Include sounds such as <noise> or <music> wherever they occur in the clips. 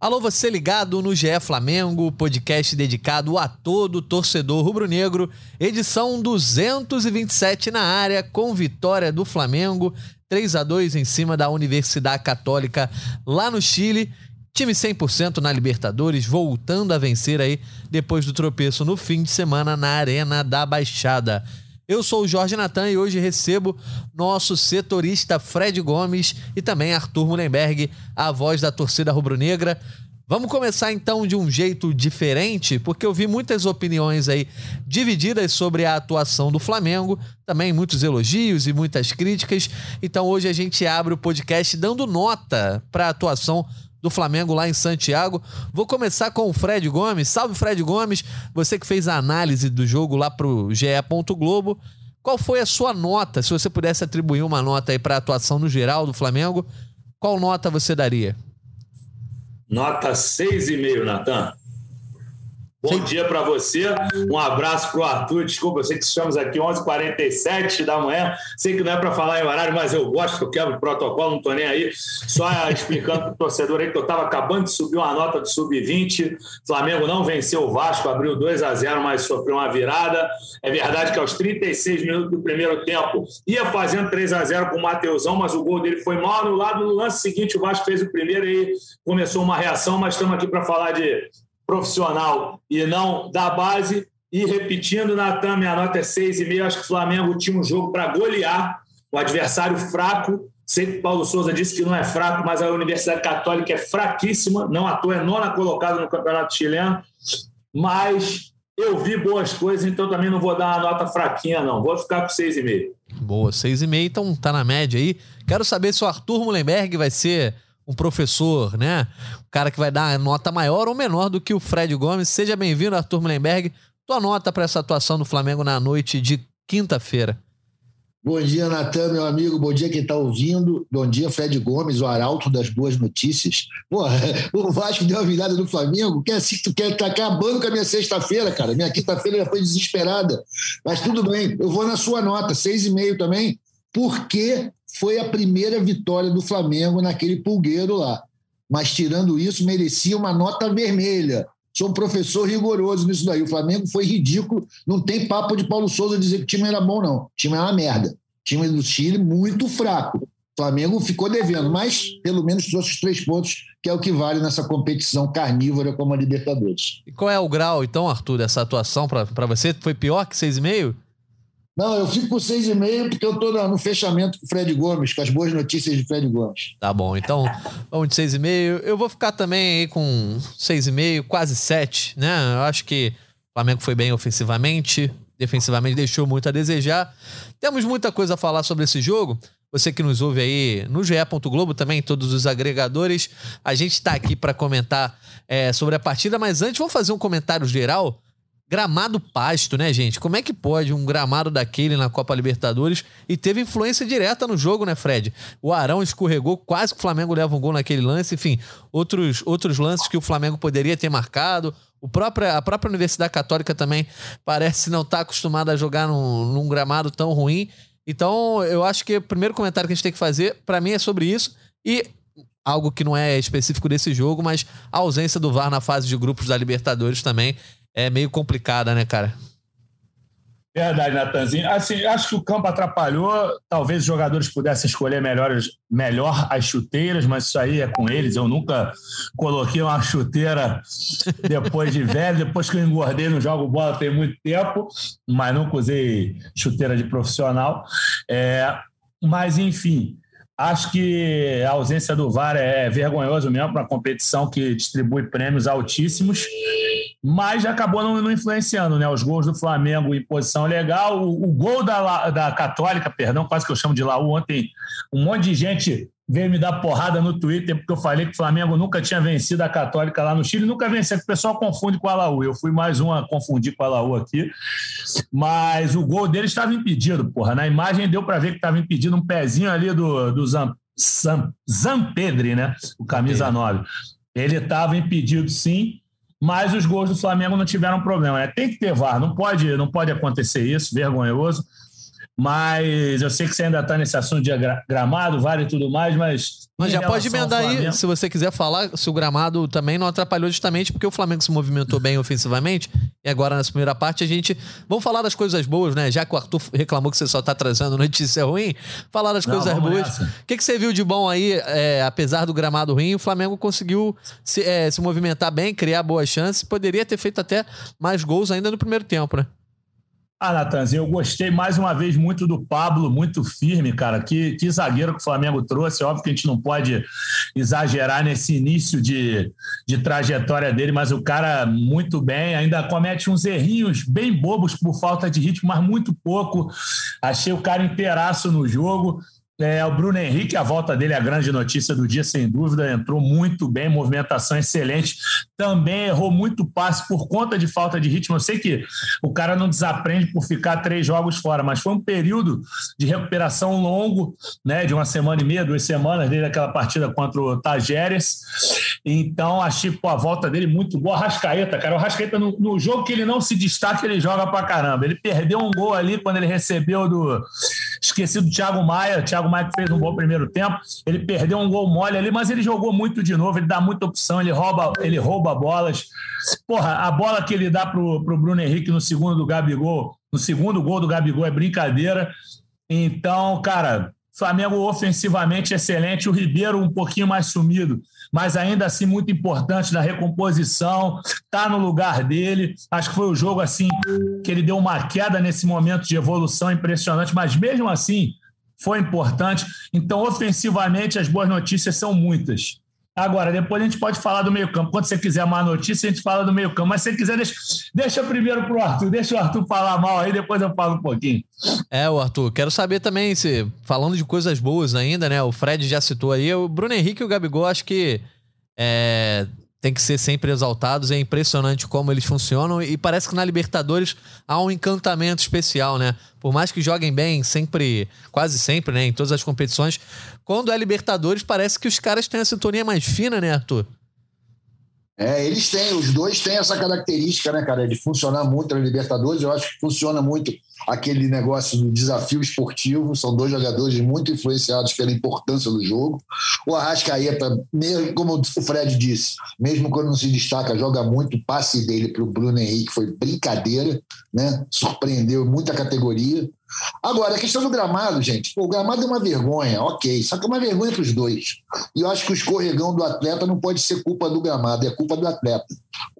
Alô, você ligado no GE Flamengo, podcast dedicado a todo torcedor rubro-negro, edição 227 na área, com vitória do Flamengo, 3 a 2 em cima da Universidade Católica lá no Chile. Time 100% na Libertadores, voltando a vencer aí depois do tropeço no fim de semana na Arena da Baixada. Eu sou o Jorge Natan e hoje recebo nosso setorista Fred Gomes e também Arthur Mullenberg, a voz da torcida rubro-negra. Vamos começar então de um jeito diferente, porque eu vi muitas opiniões aí divididas sobre a atuação do Flamengo, também muitos elogios e muitas críticas. Então hoje a gente abre o podcast dando nota para a atuação do Flamengo lá em Santiago. Vou começar com o Fred Gomes. Salve, Fred Gomes. Você que fez a análise do jogo lá pro GE. Globo. Qual foi a sua nota? Se você pudesse atribuir uma nota aí para a atuação no geral do Flamengo, qual nota você daria? Nota 6,5, Natan. Bom dia para você, um abraço para o Arthur. Desculpa, eu sei que estamos aqui 11h47 da manhã. Sei que não é para falar em horário, mas eu gosto, eu quebro o protocolo, não estou nem aí. Só explicando para o torcedor aí que eu estava acabando de subir uma nota do sub-20. Flamengo não venceu o Vasco, abriu 2 a 0 mas sofreu uma virada. É verdade que aos 36 minutos do primeiro tempo ia fazendo 3 a 0 com o Mateusão, mas o gol dele foi mal anulado. No lance seguinte, o Vasco fez o primeiro e começou uma reação, mas estamos aqui para falar de profissional e não da base. E repetindo, Natan, minha nota é 6,5. Acho que o Flamengo tinha um jogo para golear o adversário fraco. Sei que Paulo Souza disse que não é fraco, mas a Universidade Católica é fraquíssima, não à toa é nona colocada no Campeonato Chileno. Mas eu vi boas coisas, então também não vou dar uma nota fraquinha, não. Vou ficar com 6,5. Boa, 6,5, então tá na média aí. Quero saber se o Arthur Mullenberg vai ser um professor, né? O cara que vai dar nota maior ou menor do que o Fred Gomes. Seja bem-vindo, Arthur Mullenberg. Tua nota para essa atuação do Flamengo na noite de quinta-feira. Bom dia, Natan, meu amigo. Bom dia quem está ouvindo. Bom dia, Fred Gomes, o arauto das boas notícias. Porra, <laughs> o Vasco deu a virada no Flamengo. Quer assim, tu quer tá acabando com a minha sexta-feira, cara. Minha quinta-feira já foi desesperada. Mas tudo bem, eu vou na sua nota, seis e meio também, porque foi a primeira vitória do Flamengo naquele pulgueiro lá. Mas, tirando isso, merecia uma nota vermelha. Sou um professor rigoroso nisso daí. O Flamengo foi ridículo. Não tem papo de Paulo Souza dizer que o time era bom, não. O time é uma merda. O time do Chile muito fraco. O Flamengo ficou devendo, mas pelo menos trouxe os três pontos, que é o que vale nessa competição carnívora como a Libertadores. E qual é o grau, então, Arthur, dessa atuação para você? Foi pior que 6,5? Não, eu fico com seis e meio porque eu estou no fechamento com o Fred Gomes, com as boas notícias de Fred Gomes. Tá bom, então vamos de seis e meio. Eu vou ficar também aí com seis e meio, quase sete, né? Eu acho que o Flamengo foi bem ofensivamente, defensivamente deixou muito a desejar. Temos muita coisa a falar sobre esse jogo. Você que nos ouve aí no GE. Globo também, todos os agregadores. A gente está aqui para comentar é, sobre a partida, mas antes vamos fazer um comentário geral Gramado pasto, né, gente? Como é que pode um gramado daquele na Copa Libertadores e teve influência direta no jogo, né, Fred? O Arão escorregou, quase que o Flamengo leva um gol naquele lance, enfim, outros, outros lances que o Flamengo poderia ter marcado. O próprio, a própria Universidade Católica também parece não estar tá acostumada a jogar num, num gramado tão ruim. Então, eu acho que o primeiro comentário que a gente tem que fazer, para mim, é sobre isso. E algo que não é específico desse jogo, mas a ausência do VAR na fase de grupos da Libertadores também é meio complicada, né, cara? Verdade, Natanzinho. Assim, acho que o campo atrapalhou. Talvez os jogadores pudessem escolher melhores, melhor as chuteiras, mas isso aí é com eles. Eu nunca coloquei uma chuteira depois de velho. Depois que eu engordei no jogo bola tem muito tempo, mas nunca usei chuteira de profissional. É, mas, enfim, Acho que a ausência do VAR é vergonhoso mesmo para uma competição que distribui prêmios altíssimos, mas acabou não, não, influenciando, né? Os gols do Flamengo em posição legal, o, o gol da, da Católica, perdão, quase que eu chamo de Laú ontem, um monte de gente veio me dar porrada no Twitter porque eu falei que o Flamengo nunca tinha vencido a Católica lá no Chile, nunca venceu, o pessoal confunde com a Laú. Eu fui mais um a confundir com a Laú aqui. Mas o gol dele estava impedido, porra. Na imagem deu para ver que estava impedido um pezinho ali do, do Zam, Zam, Zampedre, né? O camisa 9. Ele estava impedido sim, mas os gols do Flamengo não tiveram problema. Né? Tem que ter VAR, não pode, não pode acontecer isso, vergonhoso. Mas eu sei que você ainda está nesse assunto de gramado, vale e tudo mais, mas. Mas já pode emendar aí, se você quiser falar, se o gramado também não atrapalhou justamente porque o Flamengo se movimentou bem ofensivamente. E agora, nessa primeira parte, a gente. Vamos falar das coisas boas, né? Já que o Arthur reclamou que você só está trazendo notícia ruim, falar das não, coisas boas. O que, que você viu de bom aí, é, apesar do gramado ruim, o Flamengo conseguiu se, é, se movimentar bem, criar boas chances. Poderia ter feito até mais gols ainda no primeiro tempo, né? Ah, Natanzinho, eu gostei mais uma vez muito do Pablo, muito firme, cara. Que, que zagueiro que o Flamengo trouxe. Óbvio que a gente não pode exagerar nesse início de, de trajetória dele, mas o cara muito bem, ainda comete uns errinhos bem bobos por falta de ritmo, mas muito pouco. Achei o cara inteiraço no jogo. É, o Bruno Henrique, a volta dele é a grande notícia do dia, sem dúvida. Entrou muito bem, movimentação excelente. Também errou muito passe por conta de falta de ritmo. Eu sei que o cara não desaprende por ficar três jogos fora, mas foi um período de recuperação longo, né? De uma semana e meia, duas semanas, desde aquela partida contra o Tajeres. Então, achei pô, a volta dele muito boa. Rascaeta, cara. O Rascaeta, no, no jogo que ele não se destaca, ele joga pra caramba. Ele perdeu um gol ali quando ele recebeu do. Esqueci do Thiago Maia. Thiago Maia fez um bom primeiro tempo. Ele perdeu um gol mole ali, mas ele jogou muito de novo. Ele dá muita opção, ele rouba, ele rouba bolas. Porra, a bola que ele dá pro, pro Bruno Henrique no segundo do Gabigol, no segundo gol do Gabigol é brincadeira. Então, cara, Flamengo ofensivamente excelente, o Ribeiro um pouquinho mais sumido, mas ainda assim muito importante na recomposição, tá no lugar dele. Acho que foi o jogo assim que ele deu uma queda nesse momento de evolução impressionante, mas mesmo assim foi importante. Então, ofensivamente, as boas notícias são muitas. Agora, depois a gente pode falar do meio-campo. Quando você quiser má notícia, a gente fala do meio-campo. Mas se você quiser, deixa, deixa primeiro para o Arthur. Deixa o Arthur falar mal aí, depois eu falo um pouquinho. É, o Arthur, quero saber também, se falando de coisas boas ainda, né? O Fred já citou aí. O Bruno Henrique e o Gabigol, acho que é, tem que ser sempre exaltados. É impressionante como eles funcionam e parece que na Libertadores há um encantamento especial, né? Por mais que joguem bem sempre, quase sempre, né, em todas as competições, quando é Libertadores parece que os caras têm a sintonia mais fina, né, Arthur? É, eles têm, os dois têm essa característica, né, cara, de funcionar muito na Libertadores. Eu acho que funciona muito aquele negócio do desafio esportivo. São dois jogadores muito influenciados pela importância do jogo. O Arrascaeta, mesmo, como o Fred disse, mesmo quando não se destaca, joga muito. O passe dele para o Bruno Henrique foi brincadeira, né? Surpreendeu muita categoria. Agora, a questão do gramado, gente. Pô, o gramado é uma vergonha, ok. Só que é uma vergonha para os dois. E eu acho que o escorregão do atleta não pode ser culpa do gramado, é culpa do atleta.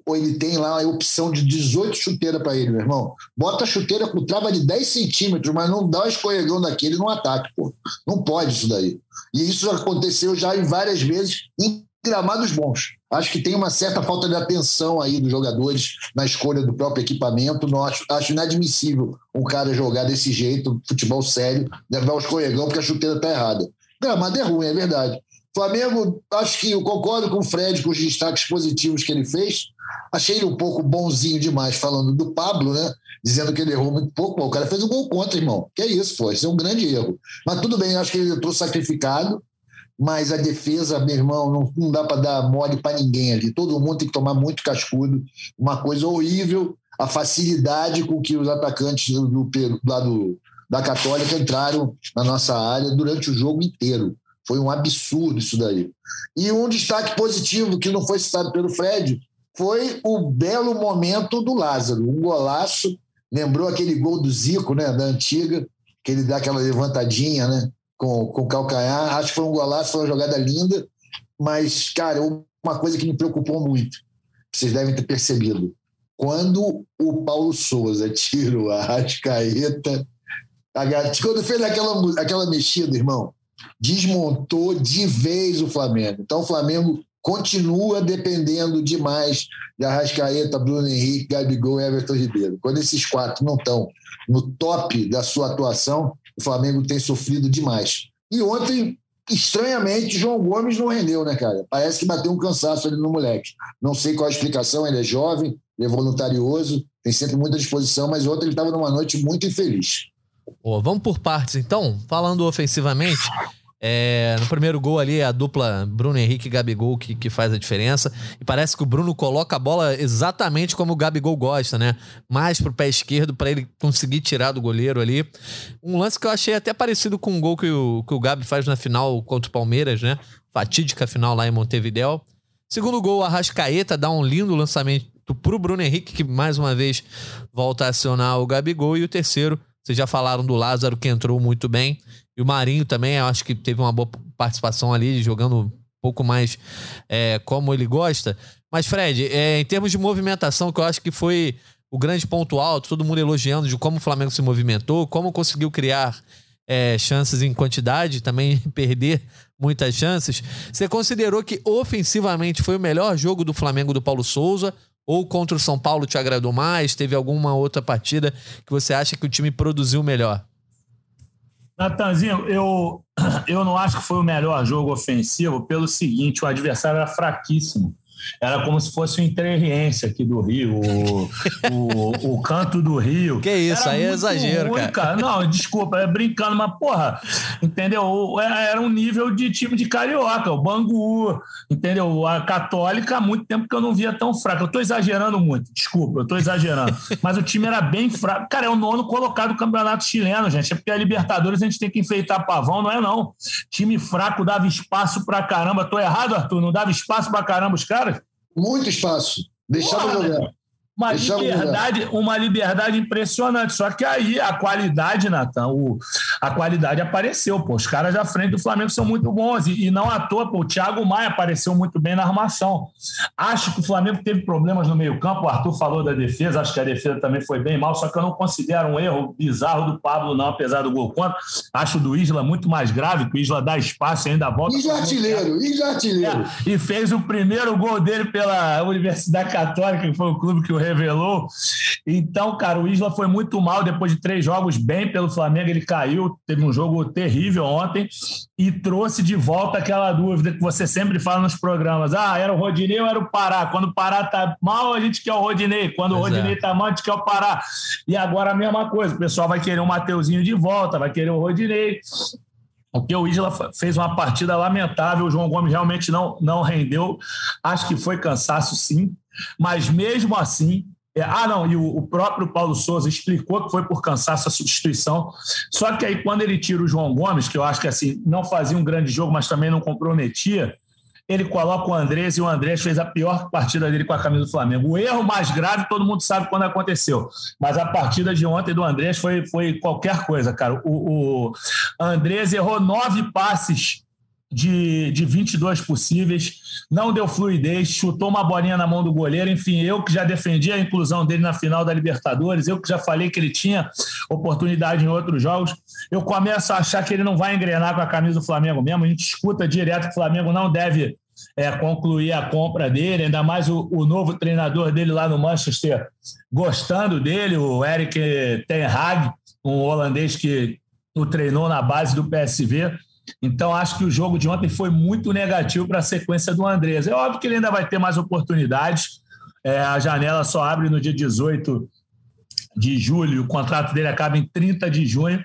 Ou ele tem lá a opção de 18 chuteiras para ele, meu irmão. Bota a chuteira com trava de 10 centímetros, mas não dá o escorregão daquele no ataque, pô. Não pode isso daí. E isso aconteceu já em várias vezes em gramados bons. Acho que tem uma certa falta de atenção aí dos jogadores na escolha do próprio equipamento. Não acho, acho inadmissível um cara jogar desse jeito, futebol sério, levar o escorregão porque a chuteira está errada. Gramado é ruim, é verdade. Flamengo, acho que eu concordo com o Fred com os destaques positivos que ele fez. Achei ele um pouco bonzinho demais falando do Pablo, né? Dizendo que ele errou muito pouco. o cara fez um gol contra, irmão. Que é isso, pô. Isso é um grande erro. Mas tudo bem, acho que ele entrou sacrificado mas a defesa, meu irmão, não, não dá para dar mole para ninguém ali. Todo mundo tem que tomar muito cascudo. Uma coisa horrível a facilidade com que os atacantes do, do, lá da Católica entraram na nossa área durante o jogo inteiro. Foi um absurdo isso daí. E um destaque positivo que não foi citado pelo Fred foi o belo momento do Lázaro. Um golaço, lembrou aquele gol do Zico, né, da antiga, que ele dá aquela levantadinha, né? Com, com o calcanhar. Acho que foi um golaço, foi uma jogada linda, mas, cara, uma coisa que me preocupou muito, vocês devem ter percebido. Quando o Paulo Souza tirou a Rascaeta, a quando fez aquela, aquela mexida, irmão, desmontou de vez o Flamengo. Então, o Flamengo continua dependendo demais de Arrascaeta, Bruno Henrique, Gabigol e Everton Ribeiro. Quando esses quatro não estão no top da sua atuação, o Flamengo tem sofrido demais. E ontem, estranhamente, João Gomes não rendeu, né, cara? Parece que bateu um cansaço ali no moleque. Não sei qual a explicação, ele é jovem, ele é voluntarioso, tem sempre muita disposição, mas ontem ele estava numa noite muito infeliz. Oh, vamos por partes, então. Falando ofensivamente, É, no primeiro gol ali, a dupla Bruno Henrique e Gabigol que, que faz a diferença. E parece que o Bruno coloca a bola exatamente como o Gabigol gosta, né? Mais pro pé esquerdo para ele conseguir tirar do goleiro ali. Um lance que eu achei até parecido com o gol que o, que o Gabi faz na final contra o Palmeiras, né? Fatídica final lá em Montevideo. Segundo gol, a Rascaeta dá um lindo lançamento pro Bruno Henrique, que mais uma vez volta a acionar o Gabigol. E o terceiro, vocês já falaram do Lázaro, que entrou muito bem. E o Marinho também, eu acho que teve uma boa participação ali, jogando um pouco mais é, como ele gosta. Mas, Fred, é, em termos de movimentação, que eu acho que foi o grande ponto alto, todo mundo elogiando de como o Flamengo se movimentou, como conseguiu criar é, chances em quantidade, também <laughs> perder muitas chances. Você considerou que ofensivamente foi o melhor jogo do Flamengo do Paulo Souza? Ou contra o São Paulo te agradou mais? Teve alguma outra partida que você acha que o time produziu melhor? Natanzinho, eu, <clears throat> eu não acho que foi o melhor jogo ofensivo pelo seguinte: o adversário era fraquíssimo. Era como se fosse o Interriense aqui do Rio, o, o, o, canto do Rio. Que isso, era aí é exagero, ruim, cara. cara. Não, desculpa, é brincando, mas porra, entendeu? Era um nível de time de carioca, o Bangu, entendeu? A Católica, há muito tempo que eu não via tão fraca. Eu tô exagerando muito, desculpa, eu tô exagerando. <laughs> mas o time era bem fraco. Cara, é o nono colocado do campeonato chileno, gente. É porque a Libertadores a gente tem que enfeitar pavão, não é não. Time fraco dava espaço pra caramba. Tô errado, Arthur? Não dava espaço pra caramba os caras? Muito espaço. Deixava jogar. Uma liberdade, uma liberdade impressionante. Só que aí a qualidade, Natan, a qualidade apareceu. Pô. Os caras da frente do Flamengo são muito bons. E, e, não à toa, pô, o Thiago Maia apareceu muito bem na armação. Acho que o Flamengo teve problemas no meio-campo. O Arthur falou da defesa, acho que a defesa também foi bem mal, só que eu não considero um erro bizarro do Pablo, não, apesar do gol contra. Acho do Isla muito mais grave, que o Isla dá espaço e ainda volta. Isla artilheiro, Isla artilheiro. É, e fez o primeiro gol dele pela Universidade Católica, que foi o clube que o revelou. Então, cara, o Isla foi muito mal depois de três jogos bem pelo Flamengo. Ele caiu, teve um jogo terrível ontem e trouxe de volta aquela dúvida que você sempre fala nos programas: ah, era o Rodinei ou era o Pará? Quando o Pará tá mal, a gente quer o Rodinei. Quando pois o Rodinei é. tá mal, a gente quer o Pará. E agora a mesma coisa: o pessoal vai querer o Mateuzinho de volta, vai querer o Rodinei. Porque o Isla fez uma partida lamentável, o João Gomes realmente não, não rendeu. Acho que foi cansaço, sim. Mas mesmo assim, é, ah, não, e o, o, próprio Paulo Souza explicou que foi por cansaço a substituição. Só que aí, quando ele tira o João Gomes, que eu acho que assim, não fazia um grande jogo, mas também não comprometia, ele coloca o Andrés e o Andrés fez a pior partida dele com a camisa do Flamengo. O erro mais grave, todo mundo sabe quando aconteceu. Mas a partida de ontem do Andrés foi, foi qualquer coisa, cara. O, o Andrés errou nove passes de, de 22 possíveis, não deu fluidez, chutou uma bolinha na mão do goleiro. Enfim, eu que já defendi a inclusão dele na final da Libertadores, eu que já falei que ele tinha oportunidade em outros jogos, eu começo a achar que ele não vai engrenar com a camisa do Flamengo mesmo. A gente escuta direto que o Flamengo não deve é, concluir a compra dele, ainda mais o, o, novo treinador dele lá no Manchester gostando dele, o Eric Ten Hag, um holandês que o treinou na base do PSV. Então, acho que o jogo de ontem foi muito negativo para a sequência do Andrés. É óbvio que ele ainda vai ter mais oportunidades. É, a janela só abre no dia 18 de julho, o contrato dele acaba em 30 de junho,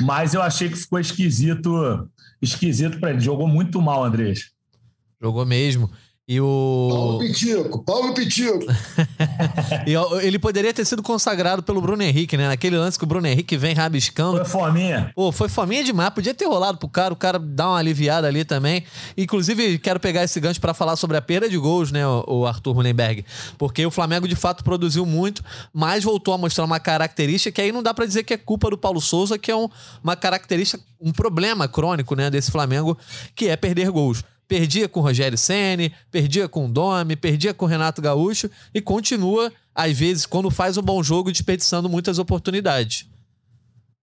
mas eu achei que ficou esquisito, esquisito para ele. Jogou muito mal, Andrés. Jogou mesmo. E o. Paulo Pitico, Paulo Pitico. <laughs> e ele poderia ter sido consagrado pelo Bruno Henrique, né? Naquele lance que o Bruno Henrique vem rabiscando. Foi fominha. Pô, foi fominha demais. Podia ter rolado pro cara, o cara dá uma aliviada ali também. Inclusive, quero pegar esse gancho para falar sobre a perda de gols, né, o Arthur Mullenberg. Porque o Flamengo, de fato, produziu muito, mas voltou a mostrar uma característica que aí não dá para dizer que é culpa do Paulo Souza, que é um, uma característica, um problema crônico, né, desse Flamengo, que é perder gols. Perdia com o Rogério Ceni, perdia com o Domi, perdia com o Renato Gaúcho e continua, às vezes, quando faz um bom jogo, desperdiçando muitas oportunidades.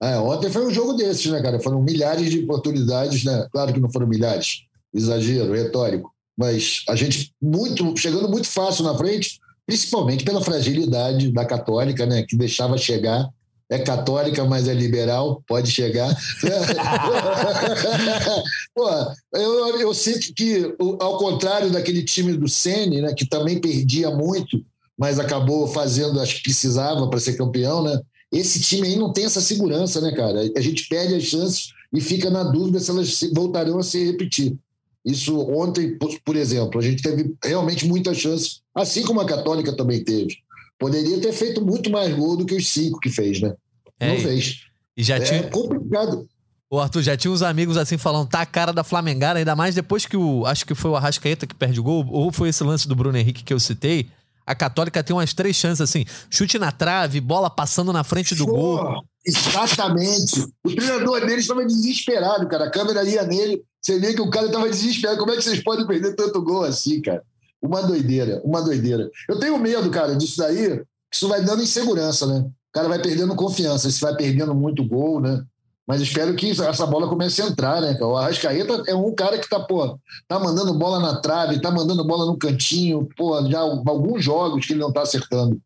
É, ontem foi um jogo desses, né, cara? Foram milhares de oportunidades, né? Claro que não foram milhares, exagero, retórico. Mas a gente muito, chegando muito fácil na frente, principalmente pela fragilidade da Católica, né? Que deixava chegar é católica, mas é liberal, pode chegar. <laughs> Pô, eu, eu sinto que, ao contrário daquele time do Sene, né, que também perdia muito, mas acabou fazendo as que precisava para ser campeão, né? Esse time aí não tem essa segurança, né, cara? A gente perde as chances e fica na dúvida se elas voltarão a se repetir. Isso ontem, por exemplo, a gente teve realmente muitas chances, assim como a Católica também teve. Poderia ter feito muito mais gol do que os cinco que fez, né? É, Não fez. E já é tinha... complicado. O Arthur já tinha uns amigos assim falando, tá a cara da Flamengada, ainda mais depois que o. Acho que foi o Arrascaeta que perde o gol, ou foi esse lance do Bruno Henrique que eu citei. A Católica tem umas três chances assim: chute na trave, bola passando na frente do gol. Exatamente. O treinador dele estava desesperado, cara. A câmera ia nele, você vê que o cara estava desesperado. Como é que vocês podem perder tanto gol assim, cara? Uma doideira, uma doideira. Eu tenho medo, cara, disso daí, isso vai dando insegurança, né? O cara vai perdendo confiança, se vai perdendo muito gol, né? Mas espero que essa bola comece a entrar, né? O Arrascaeta é um cara que tá, pô, tá mandando bola na trave, tá mandando bola no cantinho, pô, já alguns jogos que ele não tá acertando.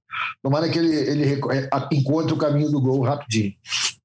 Tomara que ele, ele é, encontre o caminho do gol rapidinho.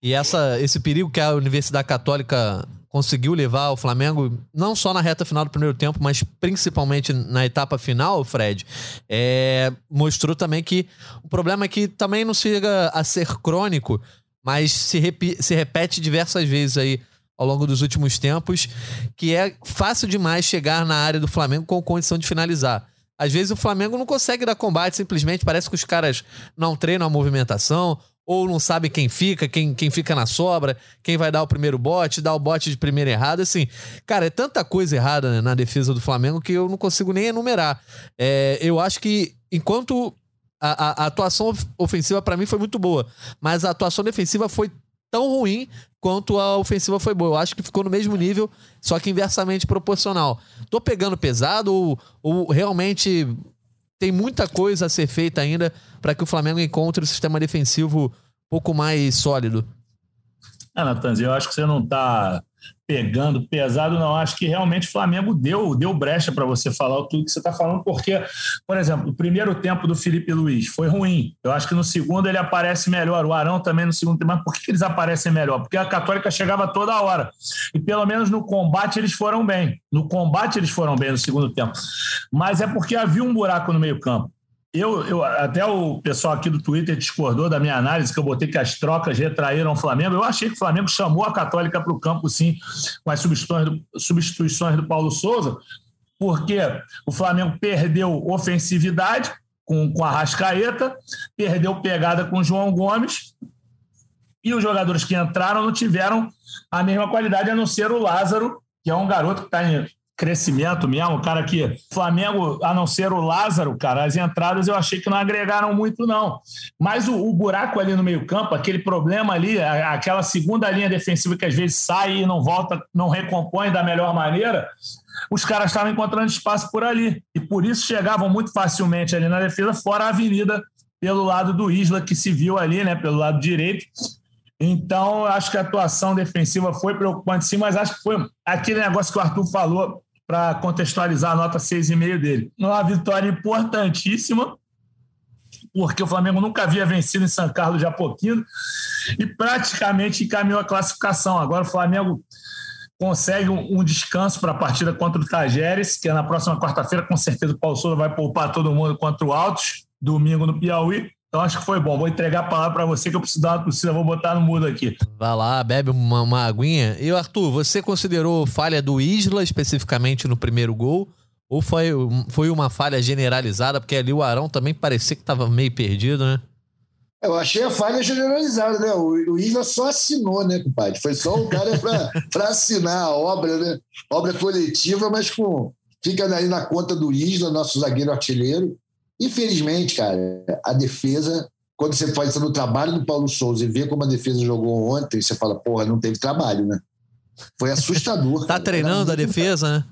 E essa, esse perigo que a Universidade Católica conseguiu levar o Flamengo, não só na reta final do primeiro tempo, mas principalmente na etapa final, Fred, é, mostrou também que o problema é que também não chega a ser crônico, mas se, se repete diversas vezes aí ao longo dos últimos tempos, que é fácil demais chegar na área do Flamengo com condição de finalizar. Às vezes o Flamengo não consegue dar combate, simplesmente parece que os caras não treinam a movimentação, ou não sabe quem fica, quem, quem fica na sobra, quem vai dar o primeiro bote, dar o bote de primeira errada, assim. Cara, é tanta coisa errada né, na defesa do Flamengo que eu não consigo nem enumerar. É, eu acho que enquanto a, a, a atuação ofensiva para mim foi muito boa, mas a atuação defensiva foi tão ruim quanto a ofensiva foi boa. Eu acho que ficou no mesmo nível, só que inversamente proporcional. Tô pegando pesado ou, ou realmente tem muita coisa a ser feita ainda para que o Flamengo encontre o sistema defensivo um pouco mais sólido? Ah, Natanzinho, eu acho que você não está pegando pesado, não. Acho que realmente o Flamengo deu, deu brecha para você falar tudo que você está falando, porque, por exemplo, o primeiro tempo do Felipe Luiz foi ruim. Eu acho que no segundo ele aparece melhor. O Arão também no segundo tempo. Mas por que eles aparecem melhor? Porque a Católica chegava toda hora. E pelo menos no combate eles foram bem. No combate eles foram bem no segundo tempo. Mas é porque havia um buraco no meio-campo. Eu, eu, até o pessoal aqui do Twitter discordou da minha análise, que eu botei que as trocas retraíram o Flamengo. Eu achei que o Flamengo chamou a Católica para o campo, sim, com as substituições do, substituições do Paulo Souza, porque o Flamengo perdeu ofensividade com, com a Rascaeta, perdeu pegada com o João Gomes, e os jogadores que entraram não tiveram a mesma qualidade, a não ser o Lázaro, que é um garoto que está em crescimento mesmo, cara que Flamengo, a não ser o Lázaro, cara, as entradas eu achei que não agregaram muito não. Mas o, o buraco ali no meio-campo, aquele problema ali, a, aquela segunda linha defensiva que às vezes sai e não volta, não recompõe da melhor maneira, os caras estavam encontrando espaço por ali e por isso chegavam muito facilmente ali na defesa, fora a avenida pelo lado do Isla que se viu ali, né, pelo lado direito. Então, acho que a atuação defensiva foi preocupante sim, mas acho que foi aquele negócio que o Arthur falou para contextualizar a nota 6,5 dele. Uma vitória importantíssima, porque o Flamengo nunca havia vencido em São Carlos de Apoquindo e praticamente encaminhou a classificação. Agora o Flamengo consegue um, descanso para a partida contra o Tajeres, que é na próxima quarta-feira. Com certeza o Paulo Souza vai poupar todo mundo contra o Altos, domingo no Piauí. Então acho que foi bom. Vou entregar a palavra para você que eu preciso dar uma tossida, vou botar no mudo aqui. Vai lá, bebe uma, uma aguinha. E Arthur, você considerou falha do Isla especificamente no primeiro gol? Ou foi, foi uma falha generalizada? Porque ali o Arão também parecia que estava meio perdido, né? Eu achei a falha generalizada, né? O, o Isla só assinou, né, compadre? Foi só o cara para <laughs> assinar a obra, né? Obra coletiva, mas com, fica aí na conta do Isla, nosso zagueiro artilheiro. Infelizmente, cara, a defesa, quando você faz no trabalho do Paulo Souza e vê como a defesa jogou ontem, você fala, porra, não teve trabalho, né? Foi assustador. <laughs> tá treinando a defesa, né?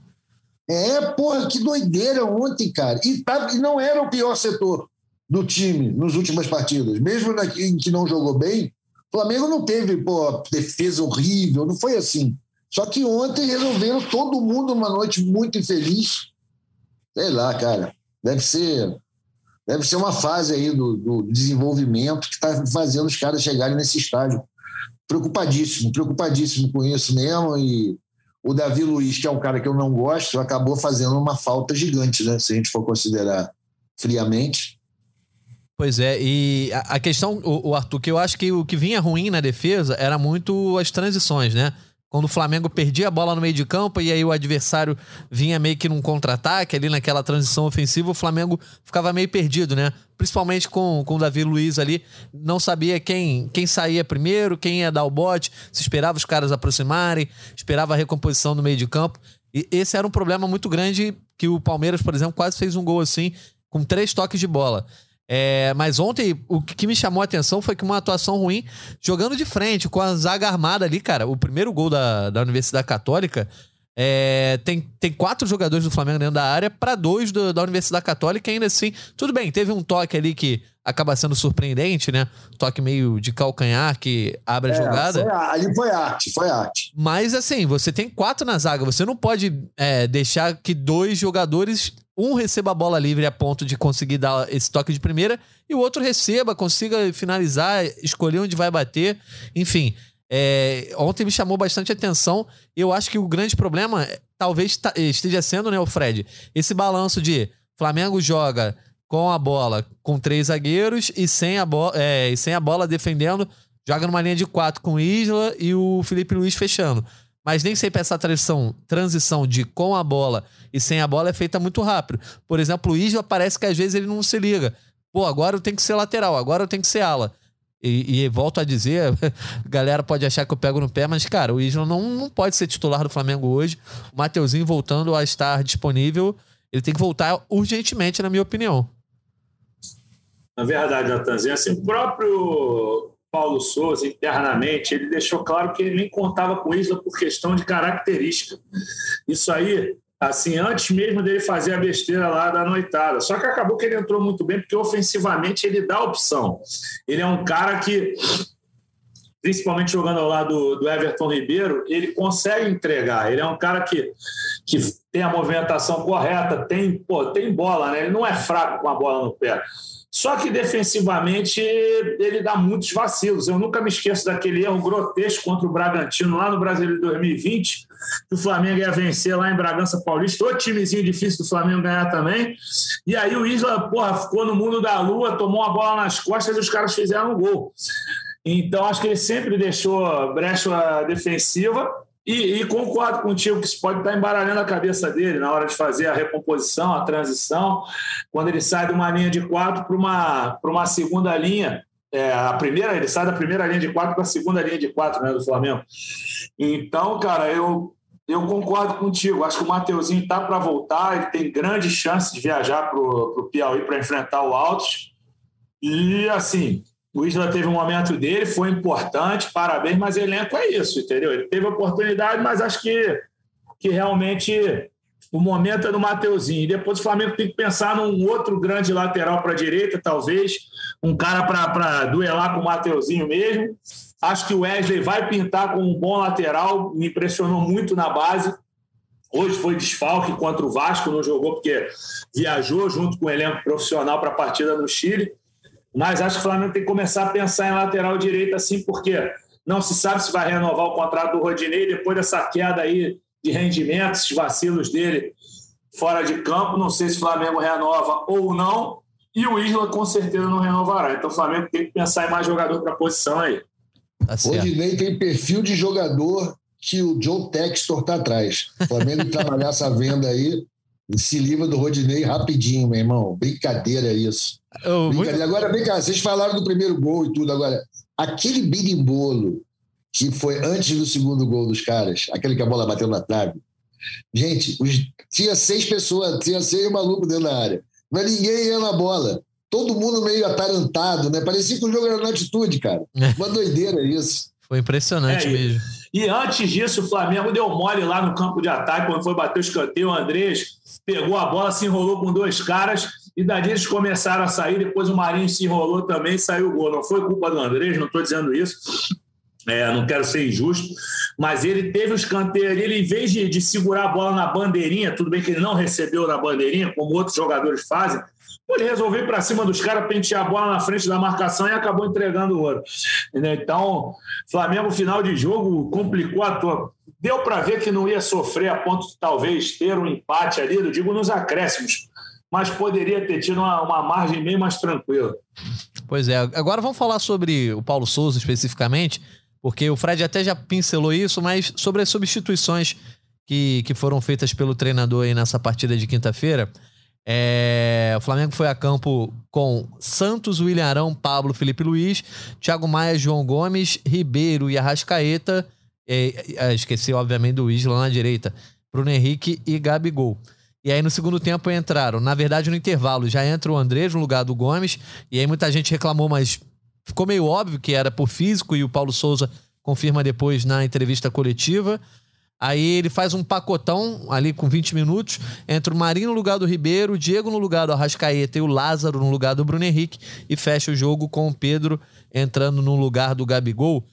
É, porra, que doideira ontem, cara. E, tá, e não era o pior setor do time nas últimas partidas. Mesmo na, em que não jogou bem, o Flamengo não teve pô, defesa horrível, não foi assim. Só que ontem resolveram todo mundo numa noite muito infeliz. Sei lá, cara. Deve ser deve ser uma fase aí do, do desenvolvimento que está fazendo os caras chegarem nesse estágio. Preocupadíssimo, preocupadíssimo com isso mesmo. E o Davi Luiz, que é um cara que eu não gosto, acabou fazendo uma falta gigante, né? Se a gente for considerar friamente. Pois é, e a, questão, o, Arthur, que eu acho que o que vinha ruim na defesa era muito as transições, né? Quando o Flamengo perdia a bola no meio de campo e aí o adversário vinha meio que num contra-ataque ali naquela transição ofensiva, o Flamengo ficava meio perdido, né? Principalmente com, com o Davi Luiz ali, não sabia quem, quem saía primeiro, quem ia dar o bote, se esperava os caras aproximarem, esperava a recomposição no meio de campo. E esse era um problema muito grande que o Palmeiras, por exemplo, quase fez um gol assim, com três toques de bola. É, mas ontem o que me chamou a atenção foi que uma atuação ruim jogando de frente, com a zaga armada ali, cara. O primeiro gol da, da Universidade Católica é, tem, tem quatro jogadores do Flamengo dentro da área para dois do, da Universidade Católica, ainda assim. Tudo bem, teve um toque ali que acaba sendo surpreendente, né? Toque meio de calcanhar que abre a é, jogada. Foi, ali foi arte, foi arte. Mas assim, você tem quatro na zaga, você não pode é, deixar que dois jogadores um receba a bola livre a ponto de conseguir dar esse toque de primeira e o outro receba, consiga finalizar, escolher onde vai bater. Enfim, é, ontem me chamou bastante atenção. Eu acho que o grande problema talvez esteja sendo, né, o Fred? Esse balanço de Flamengo joga com a bola com três zagueiros e sem a, bola, é, e sem a bola defendendo, joga numa linha de quatro com Isla e o Felipe Luiz fechando. Mas nem sempre essa transição, transição de com a bola e sem a bola é feita muito rápido. Por exemplo, o Isla parece que às vezes ele não se liga. Pô, agora eu tenho que ser lateral, agora eu tenho que ser ala. E, e volto a dizer, <laughs> galera pode achar que eu pego no pé, mas, cara, o Isla não, não pode ser titular do Flamengo hoje. O Mateuzinho voltando a estar disponível, ele tem que voltar urgentemente, na minha opinião. Na verdade, Natanzinho, assim, o próprio Paulo Souza, internamente, ele deixou claro que ele nem contava com Isla por questão de característica. Isso aí, assim, antes mesmo dele fazer a besteira lá da noitada. Só que acabou que ele entrou muito bem, porque ofensivamente ele dá opção. Ele é um cara que, principalmente jogando ao lado do Everton Ribeiro, ele consegue entregar. Ele é um cara que, que tem a movimentação correta, tem, pô, tem bola, né? Ele não é fraco com a bola no pé. Só que defensivamente ele dá muitos vacilos. Eu nunca me esqueço daquele erro grotesco contra o Bragantino lá no Brasil de 2020, que o Flamengo ia vencer lá em Bragança Paulista. Outro timezinho difícil do Flamengo ganhar também. E aí o Isla, porra, ficou no mundo da lua, tomou a bola nas costas e os caras fizeram um gol. Então acho que ele sempre deixou brecha defensiva e, e, concordo contigo que isso pode estar embaralhando a cabeça dele na hora de fazer a recomposição, a transição, quando ele sai de uma linha de quatro para uma, uma segunda linha. É, a primeira, ele sai da primeira linha de quatro para a segunda linha de quatro né, do Flamengo. Então, cara, eu, eu concordo contigo. Acho que o Mateuzinho está para voltar, ele tem grande chance de viajar para o Piauí para enfrentar o Altos. E, assim, o Isla teve um momento dele, foi importante, parabéns, mas elenco é isso, entendeu? Ele teve oportunidade, mas acho que, que realmente o momento é do Mateuzinho. E depois o Flamengo tem que pensar num outro grande lateral para a direita, talvez, um cara para duelar com o Mateuzinho mesmo. Acho que o Wesley vai pintar com um bom lateral, me impressionou muito na base. Hoje foi desfalque contra o Vasco, não jogou porque viajou junto com o elenco profissional para a partida no Chile. Mas acho que o Flamengo tem que começar a pensar em lateral direito assim, porque não se sabe se vai renovar o contrato do Rodinei depois dessa queda aí de rendimento, esses vacilos dele fora de campo. Não sei se o Flamengo renova ou não. E o Isla com certeza não renovará. Então o Flamengo tem que pensar em mais jogador para a posição aí. Tá Rodinei tem perfil de jogador que o Joe Textor está atrás. O Flamengo <laughs> trabalhar essa venda aí, se livra do Rodinei rapidinho, meu irmão. Brincadeira isso. Oh, muito... Agora, vem cá, vocês falaram do primeiro gol e tudo. Agora, aquele birimbolo que foi antes do segundo gol dos caras, aquele que a bola bateu na trave. Gente, os... tinha seis pessoas, tinha seis malucos dentro da área. Mas ninguém ia na bola. Todo mundo meio atarantado, né? Parecia que o jogo era na altitude, cara. Uma doideira isso. Foi impressionante é, mesmo. E antes disso, o Flamengo deu mole lá no campo de ataque, quando foi bater o escanteio. O Andrés pegou a bola, se enrolou com dois caras e dali eles começaram a sair. Depois o Marinho se enrolou também saiu o gol. Não foi culpa do Andrés, não estou dizendo isso. É, não quero ser injusto, mas ele teve o escanteio ali, ele, em vez de, de segurar a bola na bandeirinha, tudo bem que ele não recebeu na bandeirinha, como outros jogadores fazem, ele resolveu ir para cima dos caras, pentear a bola na frente da marcação e acabou entregando o ouro. Então, Flamengo, final de jogo, complicou a toa. Deu para ver que não ia sofrer a ponto de talvez ter um empate ali, eu digo nos acréscimos mas poderia ter tido uma, uma margem bem mais tranquila. Pois é. Agora vamos falar sobre o Paulo Souza especificamente, Porque o Fred até já pincelou isso, mas sobre as substituições que, que foram feitas pelo treinador aí nessa partida de quinta-feira. É, o Flamengo foi a campo com Santos, William Arão, Pablo, Felipe Luiz, Thiago Maia, João Gomes, Ribeiro e Arrascaeta. É, esqueci, obviamente, do Isla na direita. Bruno Henrique e Gabigol. E aí no segundo tempo entraram, na verdade no intervalo, já entra o Andrés no lugar do Gomes, e aí muita gente reclamou, mas ficou meio óbvio que era por físico. E o Paulo Souza confirma depois na entrevista coletiva. Aí ele faz um pacotão ali com 20 minutos, entre o Marinho no lugar do Ribeiro, o Diego no lugar do Arrascaeta e o Lázaro no lugar do Bruno Henrique, e fecha o jogo com o Pedro entrando no lugar do Gabigol.